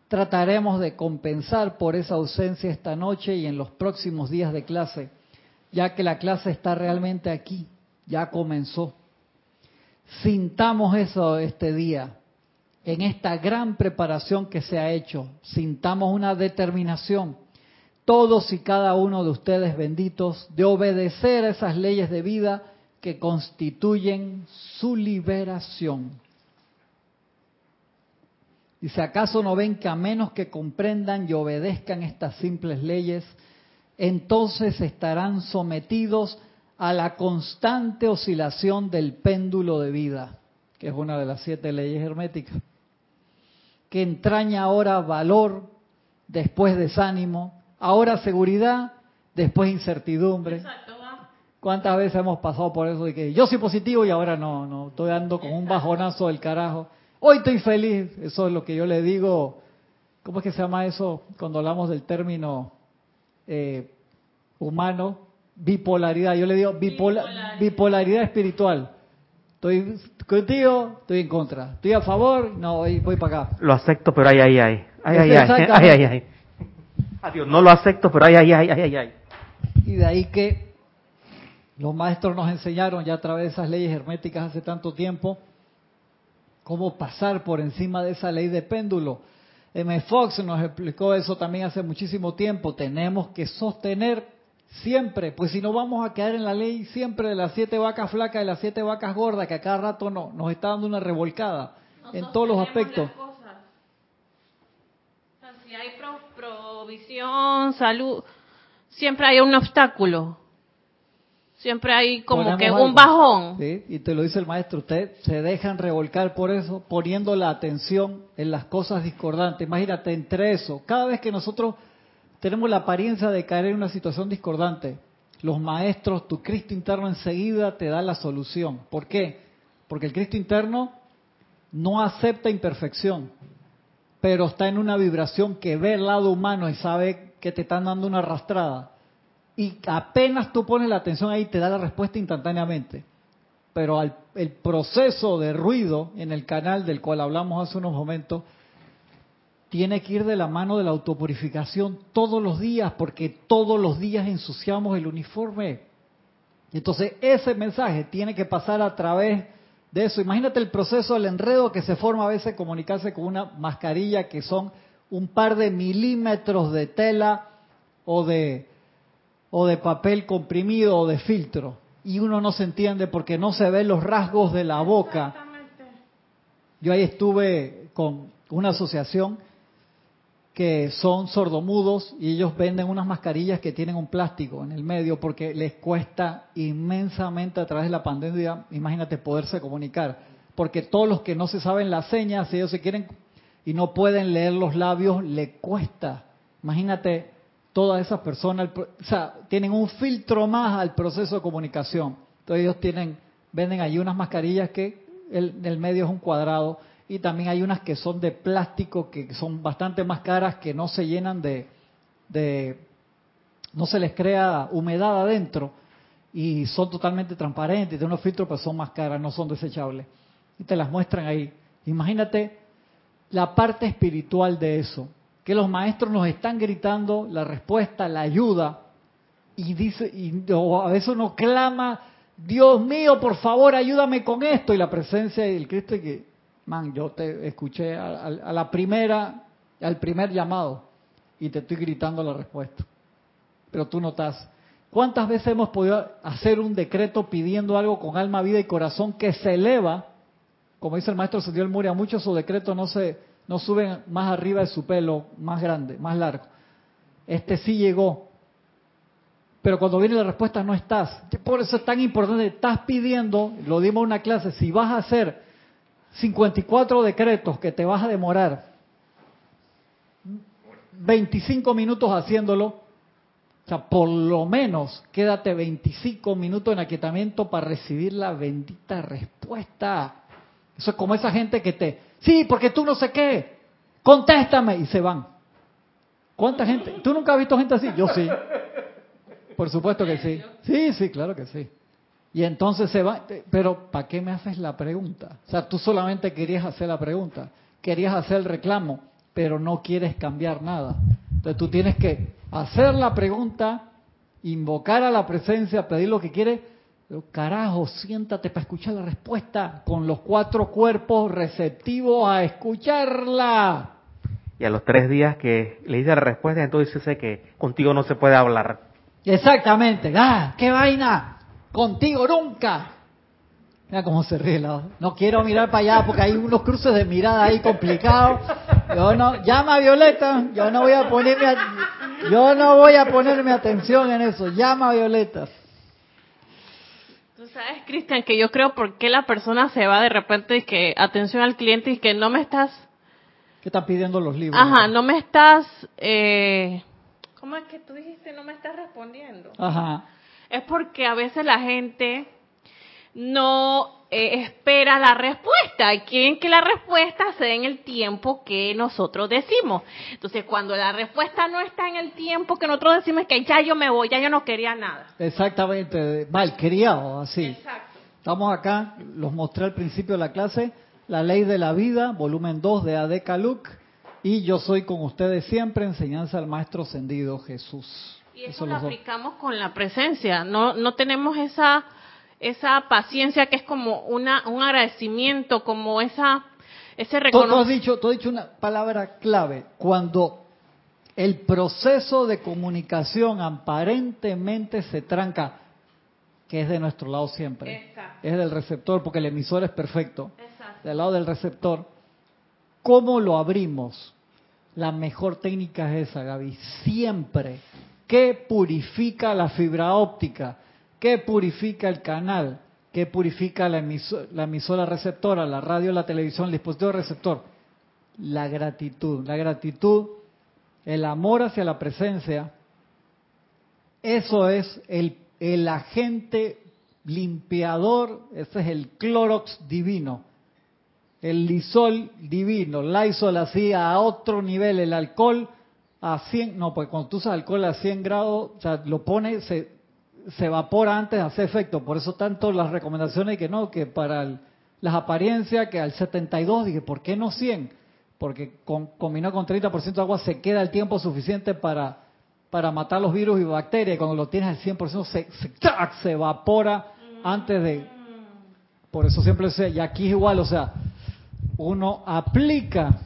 trataremos de compensar por esa ausencia esta noche y en los próximos días de clase, ya que la clase está realmente aquí, ya comenzó. Sintamos eso este día, en esta gran preparación que se ha hecho, sintamos una determinación, todos y cada uno de ustedes benditos, de obedecer a esas leyes de vida que constituyen su liberación. Dice, ¿acaso no ven que a menos que comprendan y obedezcan estas simples leyes, entonces estarán sometidos a la constante oscilación del péndulo de vida, que es una de las siete leyes herméticas, que entraña ahora valor, después desánimo, ahora seguridad, después incertidumbre. ¿Cuántas veces hemos pasado por eso de que yo soy positivo y ahora no, no, estoy dando con un bajonazo del carajo? Hoy estoy feliz, eso es lo que yo le digo. ¿Cómo es que se llama eso cuando hablamos del término eh, humano? Bipolaridad. Yo le digo bipolaridad. espiritual. Estoy contigo, estoy en contra. Estoy a favor, no, voy, para acá. Lo acepto, pero ay, ay, ay. Ay, ay, ay. Ay, ay, ay. Adiós, no lo acepto, pero ay, ay, ay, ay, ay. Y de ahí que los maestros nos enseñaron ya a través de esas leyes herméticas hace tanto tiempo cómo pasar por encima de esa ley de péndulo. M. Fox nos explicó eso también hace muchísimo tiempo. Tenemos que sostener siempre, pues si no vamos a quedar en la ley siempre de las siete vacas flacas y las siete vacas gordas, que a cada rato no, nos está dando una revolcada en todos los aspectos. si hay provisión, salud, siempre hay un obstáculo. Siempre hay como que un bajón. ¿sí? Y te lo dice el maestro, usted se dejan revolcar por eso, poniendo la atención en las cosas discordantes. Imagínate, entre eso, cada vez que nosotros tenemos la apariencia de caer en una situación discordante, los maestros, tu Cristo interno enseguida te da la solución. ¿Por qué? Porque el Cristo interno no acepta imperfección, pero está en una vibración que ve el lado humano y sabe que te están dando una arrastrada y apenas tú pones la atención ahí te da la respuesta instantáneamente. Pero al, el proceso de ruido en el canal del cual hablamos hace unos momentos tiene que ir de la mano de la autopurificación todos los días, porque todos los días ensuciamos el uniforme. Entonces ese mensaje tiene que pasar a través de eso. Imagínate el proceso del enredo que se forma a veces comunicarse con una mascarilla que son un par de milímetros de tela o de o de papel comprimido o de filtro. Y uno no se entiende porque no se ven los rasgos de la boca. Yo ahí estuve con una asociación que son sordomudos y ellos venden unas mascarillas que tienen un plástico en el medio porque les cuesta inmensamente a través de la pandemia, imagínate, poderse comunicar. Porque todos los que no se saben las señas, si ellos se quieren y no pueden leer los labios, le cuesta. Imagínate todas esas personas, o sea, tienen un filtro más al proceso de comunicación. Entonces ellos tienen, venden allí unas mascarillas que el, el medio es un cuadrado y también hay unas que son de plástico que son bastante más caras que no se llenan de, de no se les crea humedad adentro y son totalmente transparentes, tienen unos filtros pero son más caras, no son desechables. Y te las muestran ahí. Imagínate la parte espiritual de eso que los maestros nos están gritando la respuesta, la ayuda, y dice, y a veces uno clama, Dios mío, por favor, ayúdame con esto, y la presencia del Cristo que, man, yo te escuché a, la primera, al primer llamado, y te estoy gritando la respuesta, pero tú no estás. ¿Cuántas veces hemos podido hacer un decreto pidiendo algo con alma, vida y corazón que se eleva? Como dice el maestro Santiago Muria, muchos su decretos no se no suben más arriba de su pelo, más grande, más largo. Este sí llegó. Pero cuando viene la respuesta no estás. Por eso es tan importante, estás pidiendo, lo dimos en una clase, si vas a hacer 54 decretos que te vas a demorar 25 minutos haciéndolo, o sea, por lo menos quédate 25 minutos en aquietamiento para recibir la bendita respuesta. Eso es como esa gente que te, Sí, porque tú no sé qué. Contéstame. Y se van. ¿Cuánta gente? ¿Tú nunca has visto gente así? Yo sí. Por supuesto que sí. Sí, sí, claro que sí. Y entonces se va. Pero ¿para qué me haces la pregunta? O sea, tú solamente querías hacer la pregunta. Querías hacer el reclamo, pero no quieres cambiar nada. Entonces tú tienes que hacer la pregunta, invocar a la presencia, pedir lo que quieres carajo, siéntate para escuchar la respuesta con los cuatro cuerpos receptivos a escucharla. Y a los tres días que le dice la respuesta, entonces dice que contigo no se puede hablar. Exactamente. ¡Ah, qué vaina! Contigo nunca. Mira cómo se ríe. No quiero mirar para allá porque hay unos cruces de mirada ahí complicados. Yo no, llama a Violeta. Yo no voy a ponerme, yo no voy a ponerme atención en eso. Llama a Violeta. ¿Sabes, Cristian, que yo creo por qué la persona se va de repente y que atención al cliente y que no me estás... ¿Qué estás pidiendo los libros? Ajá, no me estás... Eh, ¿Cómo es que tú dijiste no me estás respondiendo? Ajá. Es porque a veces la gente no eh, espera la respuesta y quieren que la respuesta sea en el tiempo que nosotros decimos. Entonces, cuando la respuesta no está en el tiempo que nosotros decimos que ya yo me voy, ya yo no quería nada. Exactamente, mal criado, así. Exacto. Estamos acá, los mostré al principio de la clase, La Ley de la Vida, volumen 2 de AD Kaluk, y yo soy con ustedes siempre, enseñanza al Maestro Ascendido Jesús. Y eso, lo aplicamos con la presencia, no, no tenemos esa, esa paciencia que es como una, un agradecimiento, como esa, ese reconocimiento. has dicho, tú has dicho una palabra clave, cuando el proceso de comunicación aparentemente se tranca, que es de nuestro lado siempre. Es del receptor, porque el emisor es perfecto. Del lado del receptor. ¿Cómo lo abrimos? La mejor técnica es esa, Gaby. Siempre. ¿Qué purifica la fibra óptica? ¿Qué purifica el canal? ¿Qué purifica la, la emisora receptora, la radio, la televisión, el dispositivo receptor? La gratitud. La gratitud el amor hacia la presencia, eso es el, agente limpiador, ese es el clorox divino, el lisol divino, Lysol así a otro nivel, el alcohol a 100, no, pues cuando tú usas alcohol a 100 grados, o sea, lo pone, se, se evapora antes de hacer efecto, por eso tanto las recomendaciones que no, que para las apariencias, que al 72, dije, ¿por qué no 100? porque con, combinado con 30% de agua se queda el tiempo suficiente para, para matar los virus y bacterias. Y cuando lo tienes al 100% se, se, se evapora antes de... Por eso siempre sé, y aquí es igual, o sea, uno aplica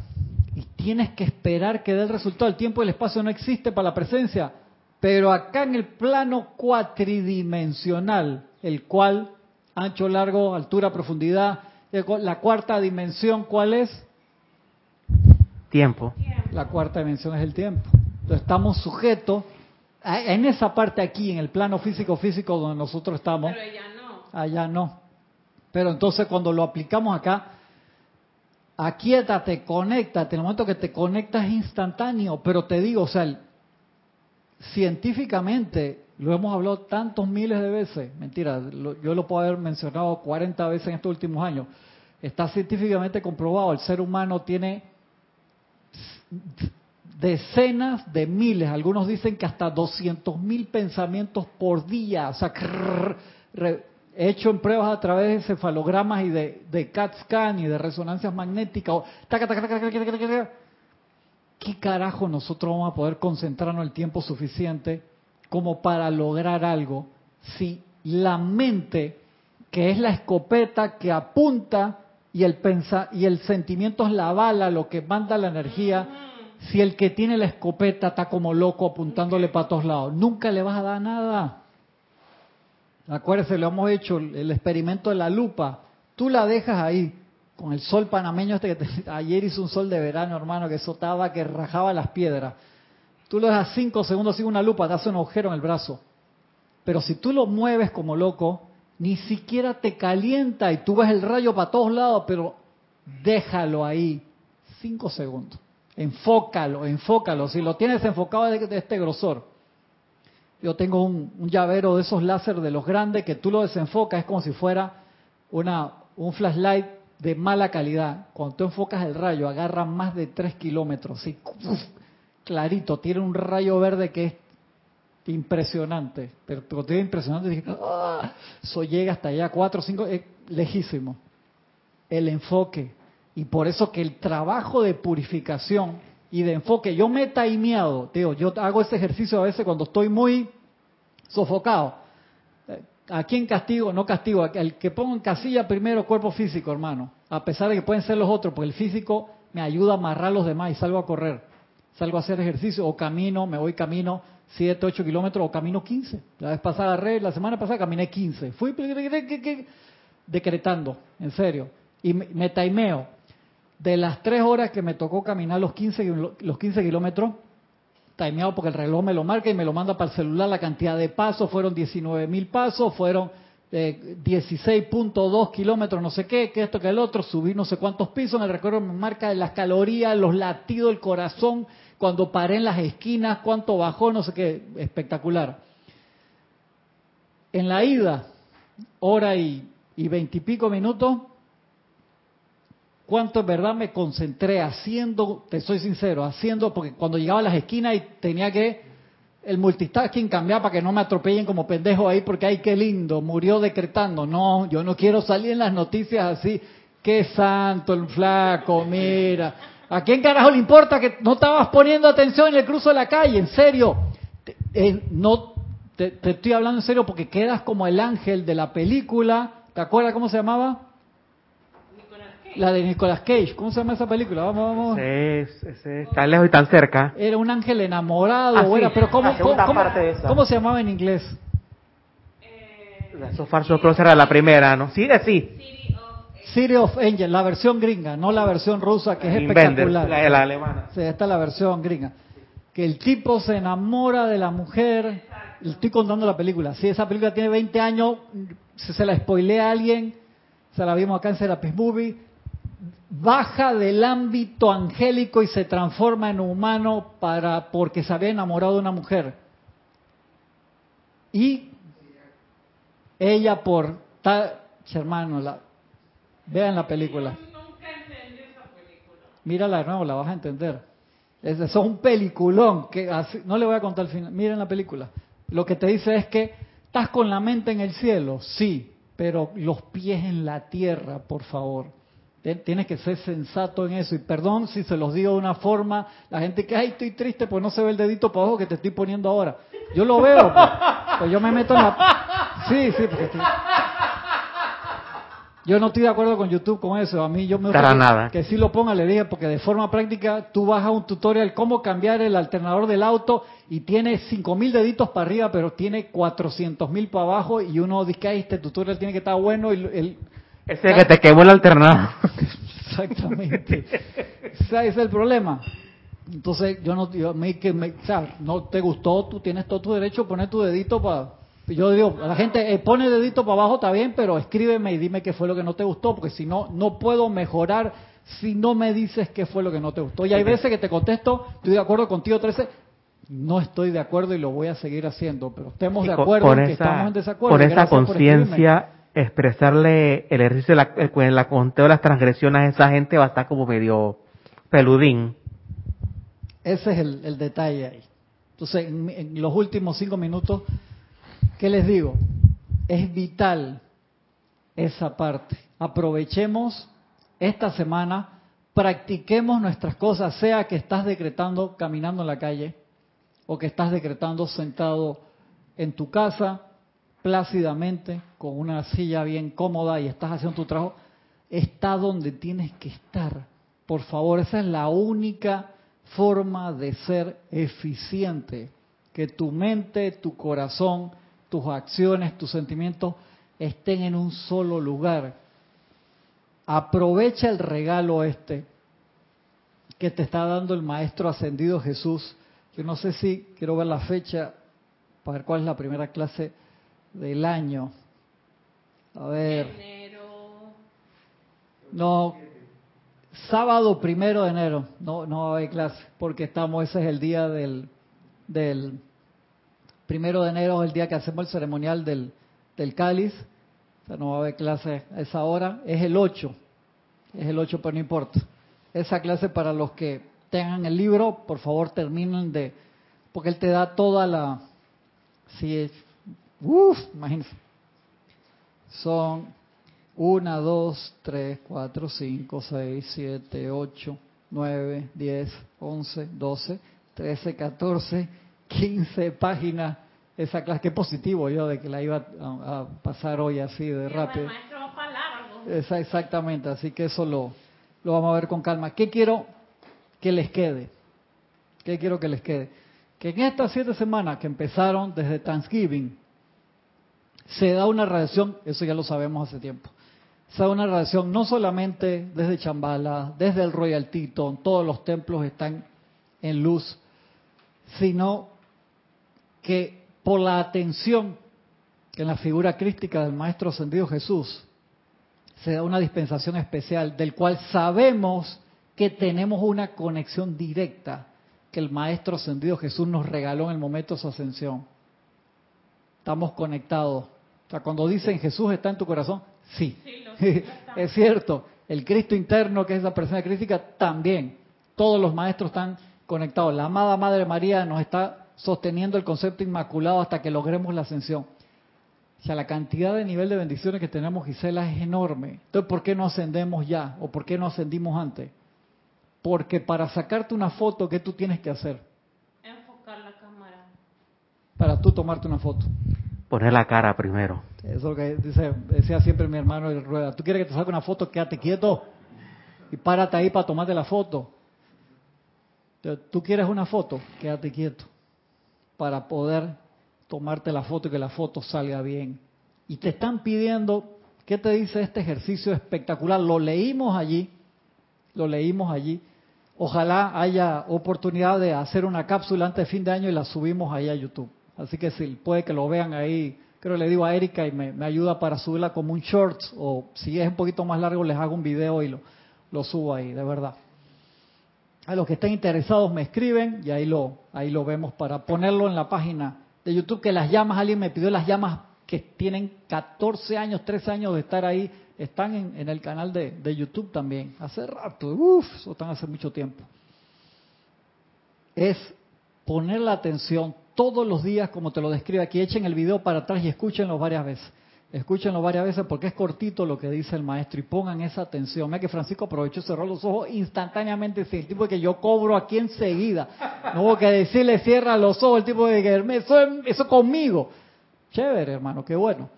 tienes que esperar que dé el resultado. El tiempo y el espacio no existe para la presencia, pero acá en el plano cuatridimensional, el cual, ancho, largo, altura, profundidad, la cuarta dimensión, ¿cuál es? Tiempo. La cuarta dimensión es el tiempo. Entonces estamos sujetos en esa parte aquí, en el plano físico físico donde nosotros estamos. Pero allá no. Allá no. Pero entonces cuando lo aplicamos acá, aquíétate, conéctate. El momento que te conectas es instantáneo. Pero te digo, o sea, científicamente, lo hemos hablado tantos miles de veces, mentira, yo lo puedo haber mencionado 40 veces en estos últimos años. Está científicamente comprobado, el ser humano tiene decenas de miles, algunos dicen que hasta 200 mil pensamientos por día, o sea, hecho en pruebas a través de cefalogramas y de, de CAT scan y de resonancias magnéticas. ¿Qué carajo nosotros vamos a poder concentrarnos el tiempo suficiente como para lograr algo si la mente, que es la escopeta que apunta y el, pensa, y el sentimiento es la bala, lo que manda la energía. Si el que tiene la escopeta está como loco apuntándole para todos lados, nunca le vas a dar nada. Acuérdense, lo hemos hecho, el experimento de la lupa. Tú la dejas ahí, con el sol panameño este que ayer hizo un sol de verano, hermano, que sotaba, que rajaba las piedras. Tú lo dejas cinco segundos sin una lupa, te hace un agujero en el brazo. Pero si tú lo mueves como loco, ni siquiera te calienta y tú ves el rayo para todos lados, pero déjalo ahí cinco segundos. Enfócalo, enfócalo. Si lo tienes enfocado de, este grosor. Yo tengo un, llavero de esos láser de los grandes que tú lo desenfocas, es como si fuera una, un flashlight de mala calidad. Cuando tú enfocas el rayo, agarra más de tres kilómetros. clarito, tiene un rayo verde que es impresionante. Pero cuando te impresionante, dije, ¡Ah! eso llega hasta allá, cuatro o cinco, es lejísimo. El enfoque. Y por eso que el trabajo de purificación y de enfoque, yo me he taimeado, tío, yo hago ese ejercicio a veces cuando estoy muy sofocado. Eh, ¿A quién castigo? No castigo. El que pongo en casilla primero cuerpo físico, hermano. A pesar de que pueden ser los otros, porque el físico me ayuda a amarrar los demás y salgo a correr. Salgo a hacer ejercicio o camino, me voy camino 7, 8 kilómetros o camino 15. La vez pasada, la semana pasada caminé 15. Fui decretando, en serio. Y me, taimeo. De las 3 horas que me tocó caminar los 15, los 15 kilómetros, timeado porque el reloj me lo marca y me lo manda para el celular, la cantidad de pasos fueron 19 mil pasos, fueron 16.2 eh, kilómetros, no sé qué, que esto, que el otro, subí no sé cuántos pisos, en el recuerdo me marca las calorías, los latidos, el corazón, cuando paré en las esquinas, cuánto bajó, no sé qué, espectacular. En la ida, hora y veintipico minutos, cuánto en verdad me concentré haciendo, te soy sincero, haciendo, porque cuando llegaba a las esquinas y tenía que el multitasking cambiar para que no me atropellen como pendejo ahí porque ay qué lindo, murió decretando. No, yo no quiero salir en las noticias así. Qué santo el flaco, mira. ¿A quién carajo le importa que no estabas poniendo atención en el cruzo de la calle? En serio. No te, estoy hablando en serio porque quedas como el ángel de la película. ¿Te acuerdas cómo se llamaba? La de Nicolas Cage. ¿Cómo se llama esa película? Vamos, vamos. Sí, es, tan lejos y tan cerca. Era un ángel enamorado. Ah, era, pero ¿cómo, cómo, se llamaba en inglés? La So Far So era la primera, ¿no? Sí, sí. City of Angel, la versión gringa, no la versión rusa que es espectacular. La, la alemana. Sí, esta es la versión gringa. Que el tipo se enamora de la mujer. Estoy contando la película. Si esa película tiene 20 años, si se la spoilea a alguien, se la vimos acá en Serapis Movie baja del ámbito angélico y se transforma en humano para porque se había enamorado de una mujer. Y ella por tal hermano, la vean la película. Mírala de nuevo, la vas a entender. Es, es un peliculón que no le voy a contar el final. Miren la película. Lo que te dice es que estás con la mente en el cielo, sí, pero los pies en la tierra, por favor Tienes que ser sensato en eso. Y perdón si se los digo de una forma, la gente que, ay, estoy triste, pues no se ve el dedito para abajo que te estoy poniendo ahora. Yo lo veo, pues, pues yo me meto en la... Sí, sí, porque Yo no estoy de acuerdo con YouTube con eso. A mí yo me gusta nada. que, si lo ponga, le dije, porque de forma práctica tú vas a un tutorial cómo cambiar el alternador del auto y tiene 5000 deditos para arriba, pero tiene 400.000 para abajo y uno dice que este tutorial tiene que estar bueno y el, ese que te quemó el alternado. Exactamente. ese es el problema. Entonces, yo no, yo, me, que me, o sea, no te gustó, tú tienes todo tu derecho a poner tu dedito para... Yo digo, la gente eh, pone dedito para abajo, está bien, pero escríbeme y dime qué fue lo que no te gustó, porque si no, no puedo mejorar si no me dices qué fue lo que no te gustó. Y hay veces que te contesto, estoy de acuerdo contigo, 13, no estoy de acuerdo y lo voy a seguir haciendo, pero estemos de acuerdo en que estamos en desacuerdo. Por esa conciencia expresarle el ejercicio, la, el, la conteo de las transgresiones a esa gente va a estar como medio peludín. Ese es el, detalle ahí. Entonces, en, los últimos cinco minutos, ¿qué les digo? Es vital esa parte. Aprovechemos esta semana, practiquemos nuestras cosas, sea que estás decretando caminando en la calle o que estás decretando sentado en tu casa, plácidamente, con una silla bien cómoda y estás haciendo tu trabajo, está donde tienes que estar. Por favor, esa es la única forma de ser eficiente. Que tu mente, tu corazón, tus acciones, tus sentimientos estén en un solo lugar. Aprovecha el regalo este que te está dando el Maestro Ascendido Jesús. Yo no sé si quiero ver la fecha para ver cuál es la primera clase del año. A ver. No, sábado primero de enero. No, no va a haber clase porque estamos, ese es el día del, del primero de enero, es el día que hacemos el ceremonial del, del cáliz. O sea, no va a haber clase a esa hora. Es el 8. Es el 8, pero no importa. Esa clase para los que tengan el libro, por favor terminen de, porque él te da toda la, si es, Uf, imagínense. Son 1, 2, 3, 4, 5, 6, 7, 8, 9, 10, 11, 12, 13, 14, 15 páginas. Esa clase, qué positivo yo de que la iba a, pasar hoy así de rápido. Esa, exactamente, así que eso lo, lo vamos a ver con calma. ¿Qué quiero que les quede? ¿Qué quiero que les quede? Que en estas siete semanas que empezaron desde Thanksgiving, se da una radiación, eso ya lo sabemos hace tiempo, se da una radiación no solamente desde Chambala, desde el Royal Teton, todos los templos están en luz, sino que por la atención en la figura crística del Maestro Ascendido Jesús se da una dispensación especial del cual sabemos que tenemos una conexión directa que el Maestro Ascendido Jesús nos regaló en el momento de su ascensión. Estamos conectados o sea, cuando dicen Jesús está en tu corazón, sí, es cierto. El Cristo interno, que es la persona crítica, también. Todos los maestros están conectados. La amada Madre María nos está sosteniendo el concepto inmaculado hasta que logremos la ascensión. O sea, la cantidad de nivel de bendiciones que tenemos, Gisela, es enorme. Entonces, ¿por qué no ascendemos ya? ¿O por qué no ascendimos antes? Porque para sacarte una foto, ¿qué tú tienes que hacer? Enfocar la cámara. Para tú tomarte una foto. Poner la cara primero. Eso es lo que dice, decía siempre mi hermano de Rueda. ¿Tú quieres que te saque una foto? Quédate quieto y párate ahí para tomarte la foto. ¿Tú quieres una foto? Quédate quieto para poder tomarte la foto y que la foto salga bien. Y te están pidiendo, ¿qué te dice este ejercicio espectacular? Lo leímos allí, lo leímos allí. Ojalá haya oportunidad de hacer una cápsula antes de fin de año y la subimos ahí a YouTube. Así que si puede que lo vean ahí, creo que le digo a Erika y me, ayuda para subirla como un shorts o si es un poquito más largo les hago un video y lo, lo subo ahí, de verdad. A los que estén interesados me escriben y ahí lo, ahí lo vemos para ponerlo en la página de YouTube, que las llamas, alguien me pidió las llamas que tienen 14 años, 13 años de estar ahí, están en, el canal de, de, YouTube también. Hace rato, uff, están hace mucho tiempo. Es poner la atención todos los días, como te lo describe aquí, echen el video para atrás y escúchenlo varias veces. Escúchenlo varias veces porque es cortito lo que dice el maestro y pongan esa atención. Mira que Francisco aprovechó, cerró los ojos instantáneamente. el tipo de que yo cobro aquí enseguida. No hubo que decirle cierra los ojos. El tipo de que eso, eso conmigo. Chévere, hermano, qué bueno.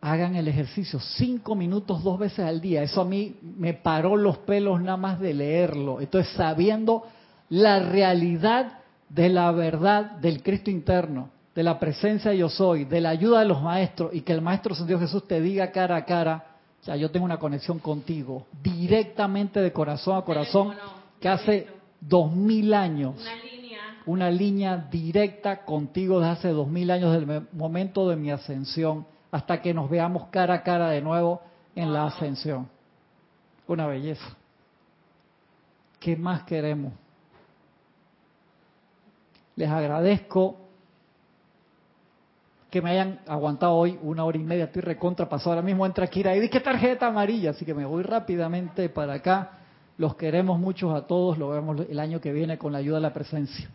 Hagan el ejercicio cinco minutos dos veces al día. Eso a mí me paró los pelos nada más de leerlo. Entonces, sabiendo la realidad de la verdad del Cristo interno de la presencia yo soy, de la ayuda de los maestros y que el Maestro Dios Jesús te diga cara a cara, o sea, yo tengo una conexión contigo, directamente de corazón a corazón, que hace dos mil años, una línea. una línea directa contigo desde hace dos mil años, del momento de mi ascensión, hasta que nos veamos cara a cara de nuevo en la ascensión. Una belleza. ¿Qué más queremos? Les agradezco que me hayan aguantado hoy una hora y media, estoy recontra pasado. Ahora mismo entra Kira y dice, ¿qué tarjeta amarilla? Así que me voy rápidamente para acá. Los queremos muchos a todos, lo vemos el año que viene con la ayuda de la presencia.